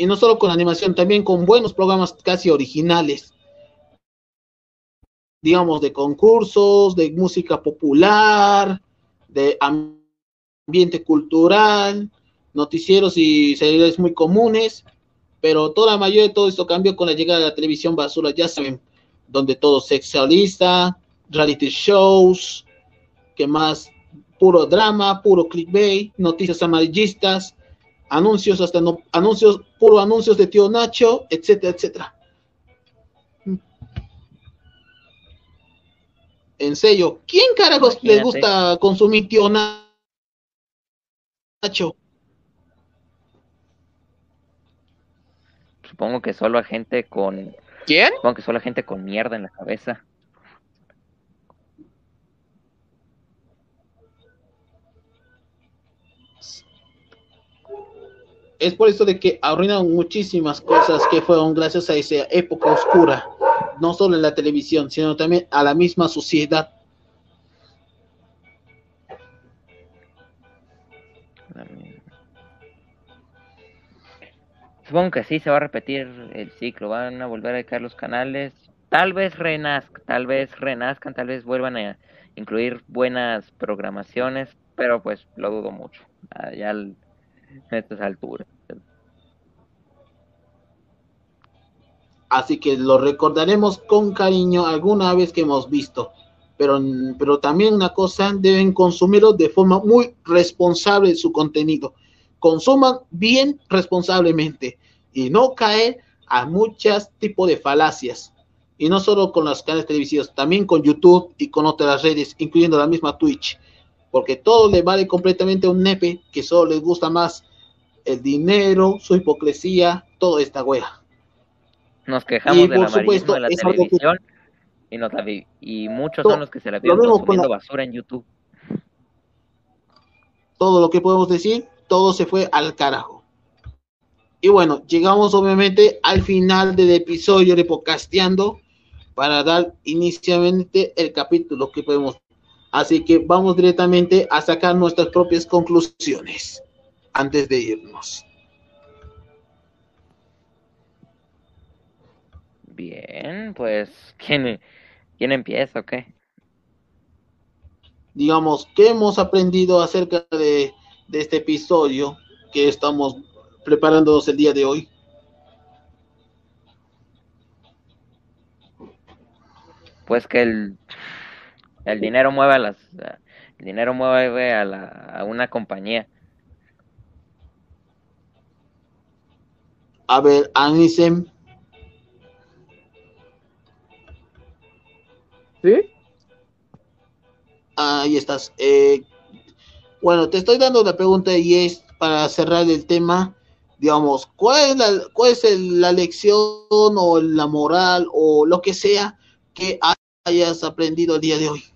Y no solo con animación, también con buenos programas casi originales. Digamos, de concursos, de música popular, de ambiente cultural, noticieros y series muy comunes. Pero toda la mayoría de todo esto cambió con la llegada de la televisión basura, ya saben, donde todo sexualista, reality shows, que más puro drama, puro clickbait, noticias amarillistas, anuncios hasta no, anuncios, puro anuncios de tío Nacho, etcétera, etcétera. En serio, ¿quién carajos les gusta consumir tío Nacho? Supongo que solo a gente con. ¿Quién? Supongo que solo a gente con mierda en la cabeza. Es por eso de que arruinaron muchísimas cosas que fueron gracias a esa época oscura, no solo en la televisión, sino también a la misma sociedad. Supongo que sí, se va a repetir el ciclo, van a volver a caer los canales, tal vez renazcan, tal vez renazcan, tal vez vuelvan a incluir buenas programaciones, pero pues lo dudo mucho. Ah, ya a estas alturas. Así que lo recordaremos con cariño alguna vez que hemos visto. Pero, pero también una cosa, deben consumirlo de forma muy responsable su contenido. Consuman bien responsablemente y no caer a muchos tipos de falacias. Y no solo con los canales televisivos, también con YouTube y con otras redes, incluyendo la misma Twitch porque todo le vale completamente a un nepe que solo les gusta más el dinero, su hipocresía, toda esta wea. Nos quejamos de la supuesto, de la televisión y, muchos son los que se la viven consumiendo basura en YouTube. Todo lo que podemos decir, todo se fue al carajo. Y bueno, llegamos obviamente al final del episodio de Podcasteando para dar inicialmente el capítulo que podemos Así que vamos directamente a sacar nuestras propias conclusiones antes de irnos. Bien, pues, ¿quién, quién empieza o qué? Digamos, ¿qué hemos aprendido acerca de, de este episodio que estamos preparándonos el día de hoy? Pues que el el dinero mueve a las, el dinero mueve a, la, a una compañía. A ver, Anisem. ¿Sí? Ahí estás. Eh, bueno, te estoy dando la pregunta y es para cerrar el tema, digamos, ¿cuál es la, cuál es la lección o la moral o lo que sea que hayas aprendido el día de hoy?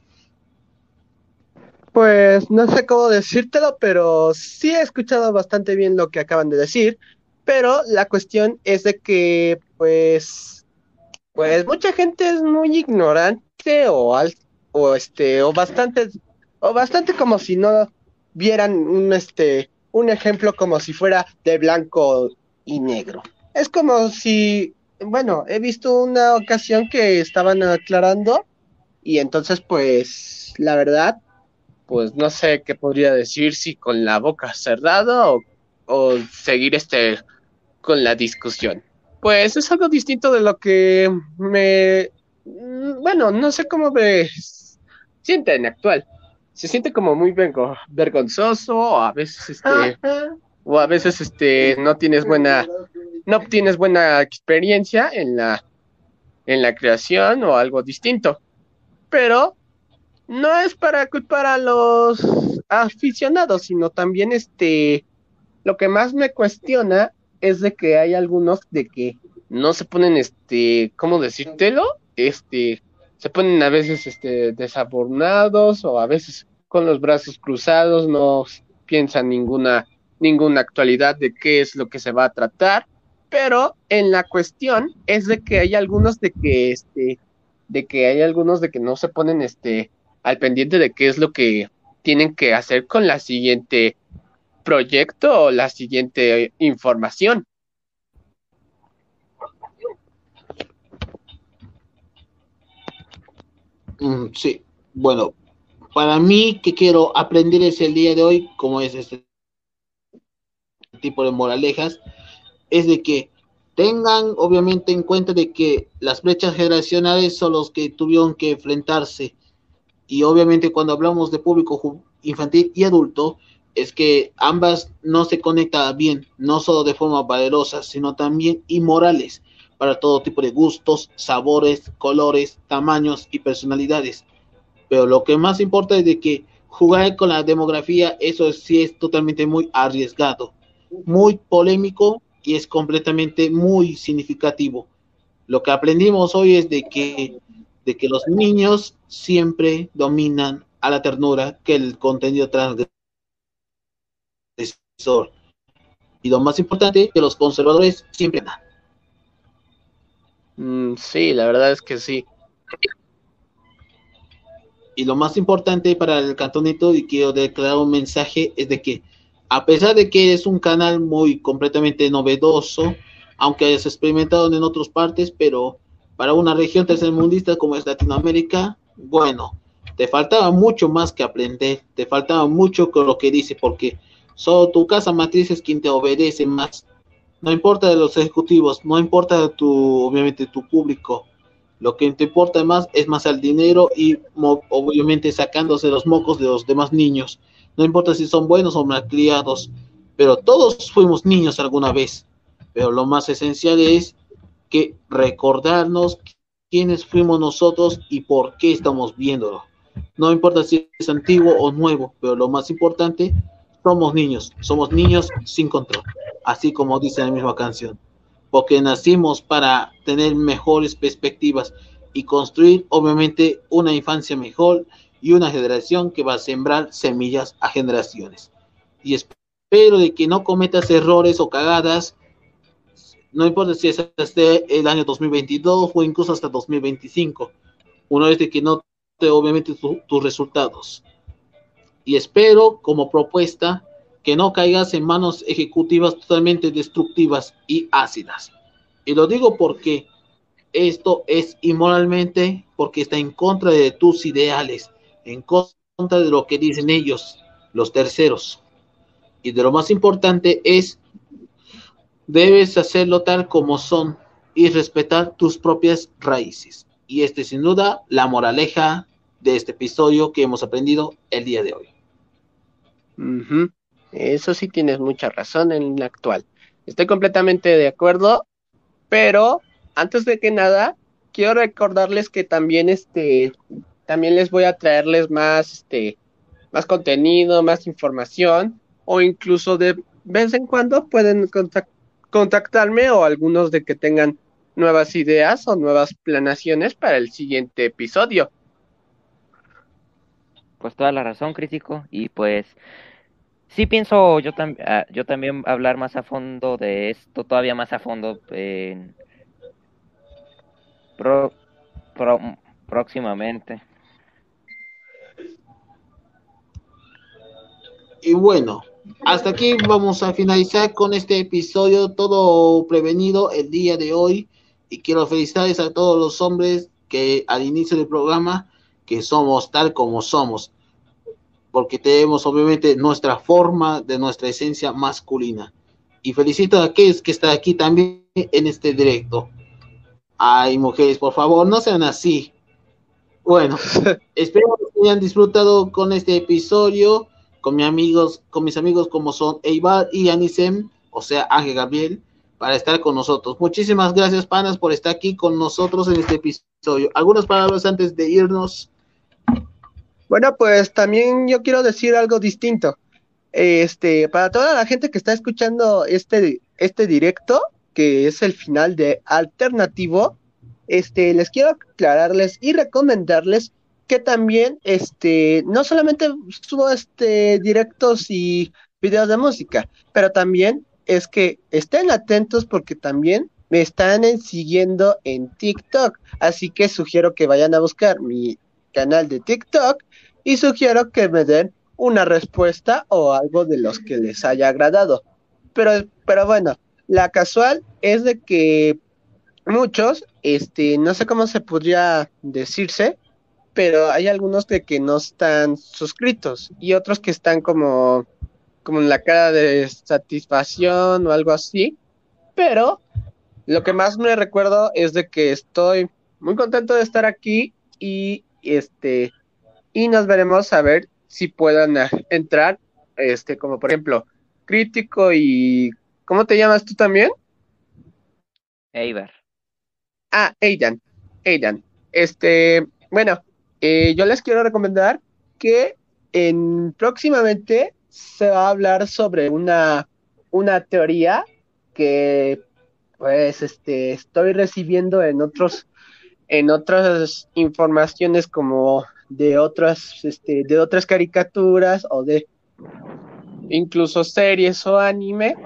Pues no sé cómo decírtelo, pero sí he escuchado bastante bien lo que acaban de decir, pero la cuestión es de que pues pues mucha gente es muy ignorante o o este o bastante o bastante como si no vieran un este un ejemplo como si fuera de blanco y negro. Es como si bueno, he visto una ocasión que estaban aclarando y entonces pues la verdad pues no sé qué podría decir si con la boca cerrada o, o seguir este con la discusión. Pues es algo distinto de lo que me bueno, no sé cómo me siente en actual, se siente como muy vergonzoso, o a veces este, o a veces este, no tienes buena, no obtienes buena experiencia en la, en la creación o algo distinto. Pero no es para culpar a los aficionados, sino también este, lo que más me cuestiona es de que hay algunos de que no se ponen, este, ¿cómo decírtelo? Este, se ponen a veces, este, desabornados o a veces con los brazos cruzados, no piensan ninguna, ninguna actualidad de qué es lo que se va a tratar, pero en la cuestión es de que hay algunos de que, este, de que hay algunos de que no se ponen, este, al pendiente de qué es lo que tienen que hacer con la siguiente proyecto o la siguiente información. Mm, sí, bueno, para mí que quiero aprender es el día de hoy, como es este tipo de moralejas, es de que tengan obviamente en cuenta de que las brechas generacionales son los que tuvieron que enfrentarse y obviamente cuando hablamos de público infantil y adulto es que ambas no se conectan bien, no solo de forma valerosa, sino también inmorales para todo tipo de gustos, sabores, colores, tamaños y personalidades. Pero lo que más importa es de que jugar con la demografía, eso sí es totalmente muy arriesgado, muy polémico y es completamente muy significativo. Lo que aprendimos hoy es de que, de que los niños siempre dominan a la ternura que el contenido transgresor. Y lo más importante, que los conservadores siempre ganan. Mm, sí, la verdad es que sí. Y lo más importante para el cantonito, y quiero declarar un mensaje, es de que a pesar de que es un canal muy completamente novedoso, aunque hayas experimentado en otras partes, pero para una región tercermundista como es Latinoamérica, bueno, te faltaba mucho más que aprender, te faltaba mucho con lo que dice, porque solo tu casa matriz es quien te obedece más. No importa de los ejecutivos, no importa tu, obviamente, tu público. Lo que te importa más es más el dinero y obviamente sacándose los mocos de los demás niños. No importa si son buenos o malcriados, pero todos fuimos niños alguna vez. Pero lo más esencial es que recordarnos quiénes fuimos nosotros y por qué estamos viéndolo. No importa si es antiguo o nuevo, pero lo más importante, somos niños, somos niños sin control, así como dice la misma canción, porque nacimos para tener mejores perspectivas y construir obviamente una infancia mejor y una generación que va a sembrar semillas a generaciones. Y espero de que no cometas errores o cagadas no importa si es hasta el año 2022 o incluso hasta 2025, una vez de que no te obviamente tus resultados. Y espero como propuesta que no caigas en manos ejecutivas totalmente destructivas y ácidas. Y lo digo porque esto es inmoralmente, porque está en contra de tus ideales, en contra de lo que dicen ellos, los terceros. Y de lo más importante es Debes hacerlo tal como son y respetar tus propias raíces. Y este es sin duda la moraleja de este episodio que hemos aprendido el día de hoy. Eso sí tienes mucha razón en la actual. Estoy completamente de acuerdo, pero antes de que nada, quiero recordarles que también este también les voy a traerles más este más contenido, más información o incluso de vez en cuando pueden contactar contactarme o algunos de que tengan nuevas ideas o nuevas planaciones para el siguiente episodio. Pues toda la razón, crítico, y pues sí pienso yo, ah, yo también hablar más a fondo de esto, todavía más a fondo próximamente. Y bueno, hasta aquí vamos a finalizar con este episodio todo prevenido el día de hoy. Y quiero felicitarles a todos los hombres que al inicio del programa que somos tal como somos. Porque tenemos obviamente nuestra forma de nuestra esencia masculina. Y felicito a aquellos que están aquí también en este directo. Ay mujeres por favor no sean así. Bueno espero que hayan disfrutado con este episodio, con mis amigos, con mis amigos como son Eibar y Anisem, o sea, Ángel Gabriel, para estar con nosotros. Muchísimas gracias, panas, por estar aquí con nosotros en este episodio. Algunas palabras antes de irnos. Bueno, pues también yo quiero decir algo distinto. Este, para toda la gente que está escuchando este, este directo, que es el final de Alternativo, este, les quiero aclararles y recomendarles que también, este, no solamente subo este directos y videos de música, pero también es que estén atentos porque también me están siguiendo en TikTok, así que sugiero que vayan a buscar mi canal de TikTok y sugiero que me den una respuesta o algo de los que les haya agradado. Pero, pero bueno, la casual es de que muchos, este, no sé cómo se podría decirse, pero hay algunos de que no están suscritos y otros que están como, como en la cara de satisfacción o algo así. Pero lo que más me recuerdo es de que estoy muy contento de estar aquí y este y nos veremos a ver si puedan entrar, este, como por ejemplo, crítico y ¿cómo te llamas tú también? Eibar. Ah, Aidan, Aidan. Este, bueno, eh, yo les quiero recomendar que en próximamente se va a hablar sobre una, una teoría que pues este estoy recibiendo en otros en otras informaciones como de otras este de otras caricaturas o de incluso series o anime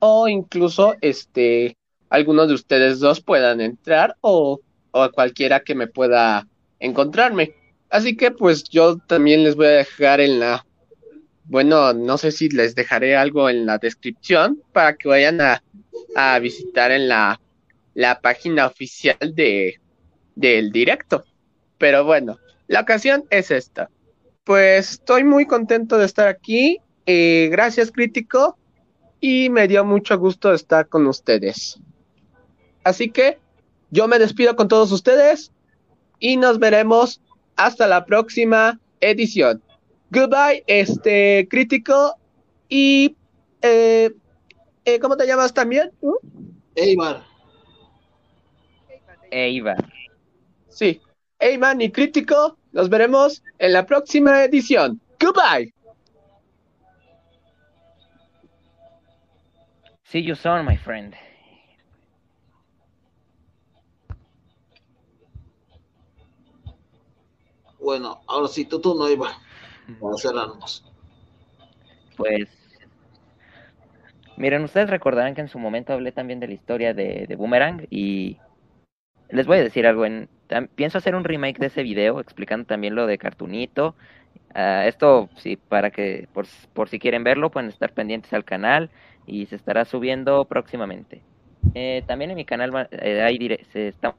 o incluso este algunos de ustedes dos puedan entrar o, o cualquiera que me pueda encontrarme. Así que pues yo también les voy a dejar en la, bueno, no sé si les dejaré algo en la descripción para que vayan a, a visitar en la, la página oficial de, del directo. Pero bueno, la ocasión es esta. Pues estoy muy contento de estar aquí. Eh, gracias, crítico. Y me dio mucho gusto estar con ustedes. Así que yo me despido con todos ustedes y nos veremos hasta la próxima edición. Goodbye, este crítico y eh, eh, ¿cómo te llamas también? Eibar. Eibar. Sí, Eibar y crítico. Nos veremos en la próxima edición. Goodbye. See you soon, my friend. Bueno, ahora sí, tú, tú no iba. A cerrarnos. Pues, miren, ustedes recordarán que en su momento hablé también de la historia de, de Boomerang y les voy a decir algo. En, pienso hacer un remake de ese video explicando también lo de Cartunito. Uh, esto, sí, para que, por, por, si quieren verlo, pueden estar pendientes al canal y se estará subiendo próximamente. Eh, también en mi canal eh, hay se está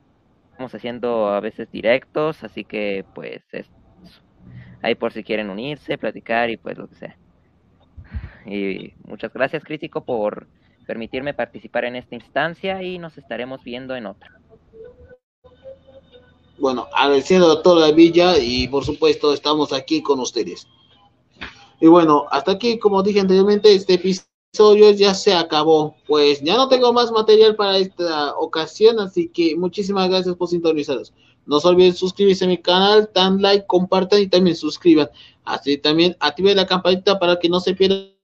estamos haciendo a veces directos, así que pues es, ahí por si quieren unirse, platicar y pues lo que sea. Y muchas gracias crítico por permitirme participar en esta instancia y nos estaremos viendo en otra. Bueno, agradeciendo a toda la villa y por supuesto estamos aquí con ustedes. Y bueno, hasta aquí, como dije anteriormente, este episodio episodio ya se acabó. Pues ya no tengo más material para esta ocasión, así que muchísimas gracias por sintonizaros. No se olviden suscribirse a mi canal, dan like, compartan y también suscriban. Así también activen la campanita para que no se pierdan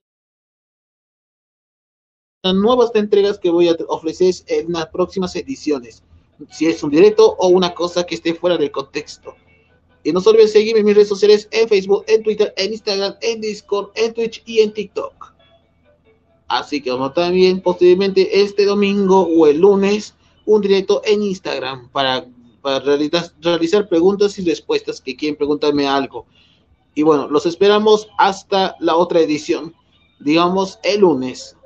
nuevas entregas que voy a ofrecer en las próximas ediciones. Si es un directo o una cosa que esté fuera del contexto. Y no se olviden seguirme en mis redes sociales en Facebook, en Twitter, en Instagram, en Discord, en Twitch y en TikTok. Así que vamos también posiblemente este domingo o el lunes un directo en Instagram para, realizar, preguntas y respuestas que quieren preguntarme algo. Y bueno, los esperamos hasta la otra edición, digamos el lunes,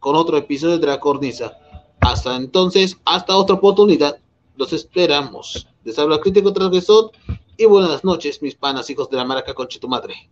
con otro episodio de la cornisa. Hasta entonces, hasta otra oportunidad, los esperamos. Les habla Crítico Transgresor y buenas noches, mis panas, hijos de la maraca concha tu madre.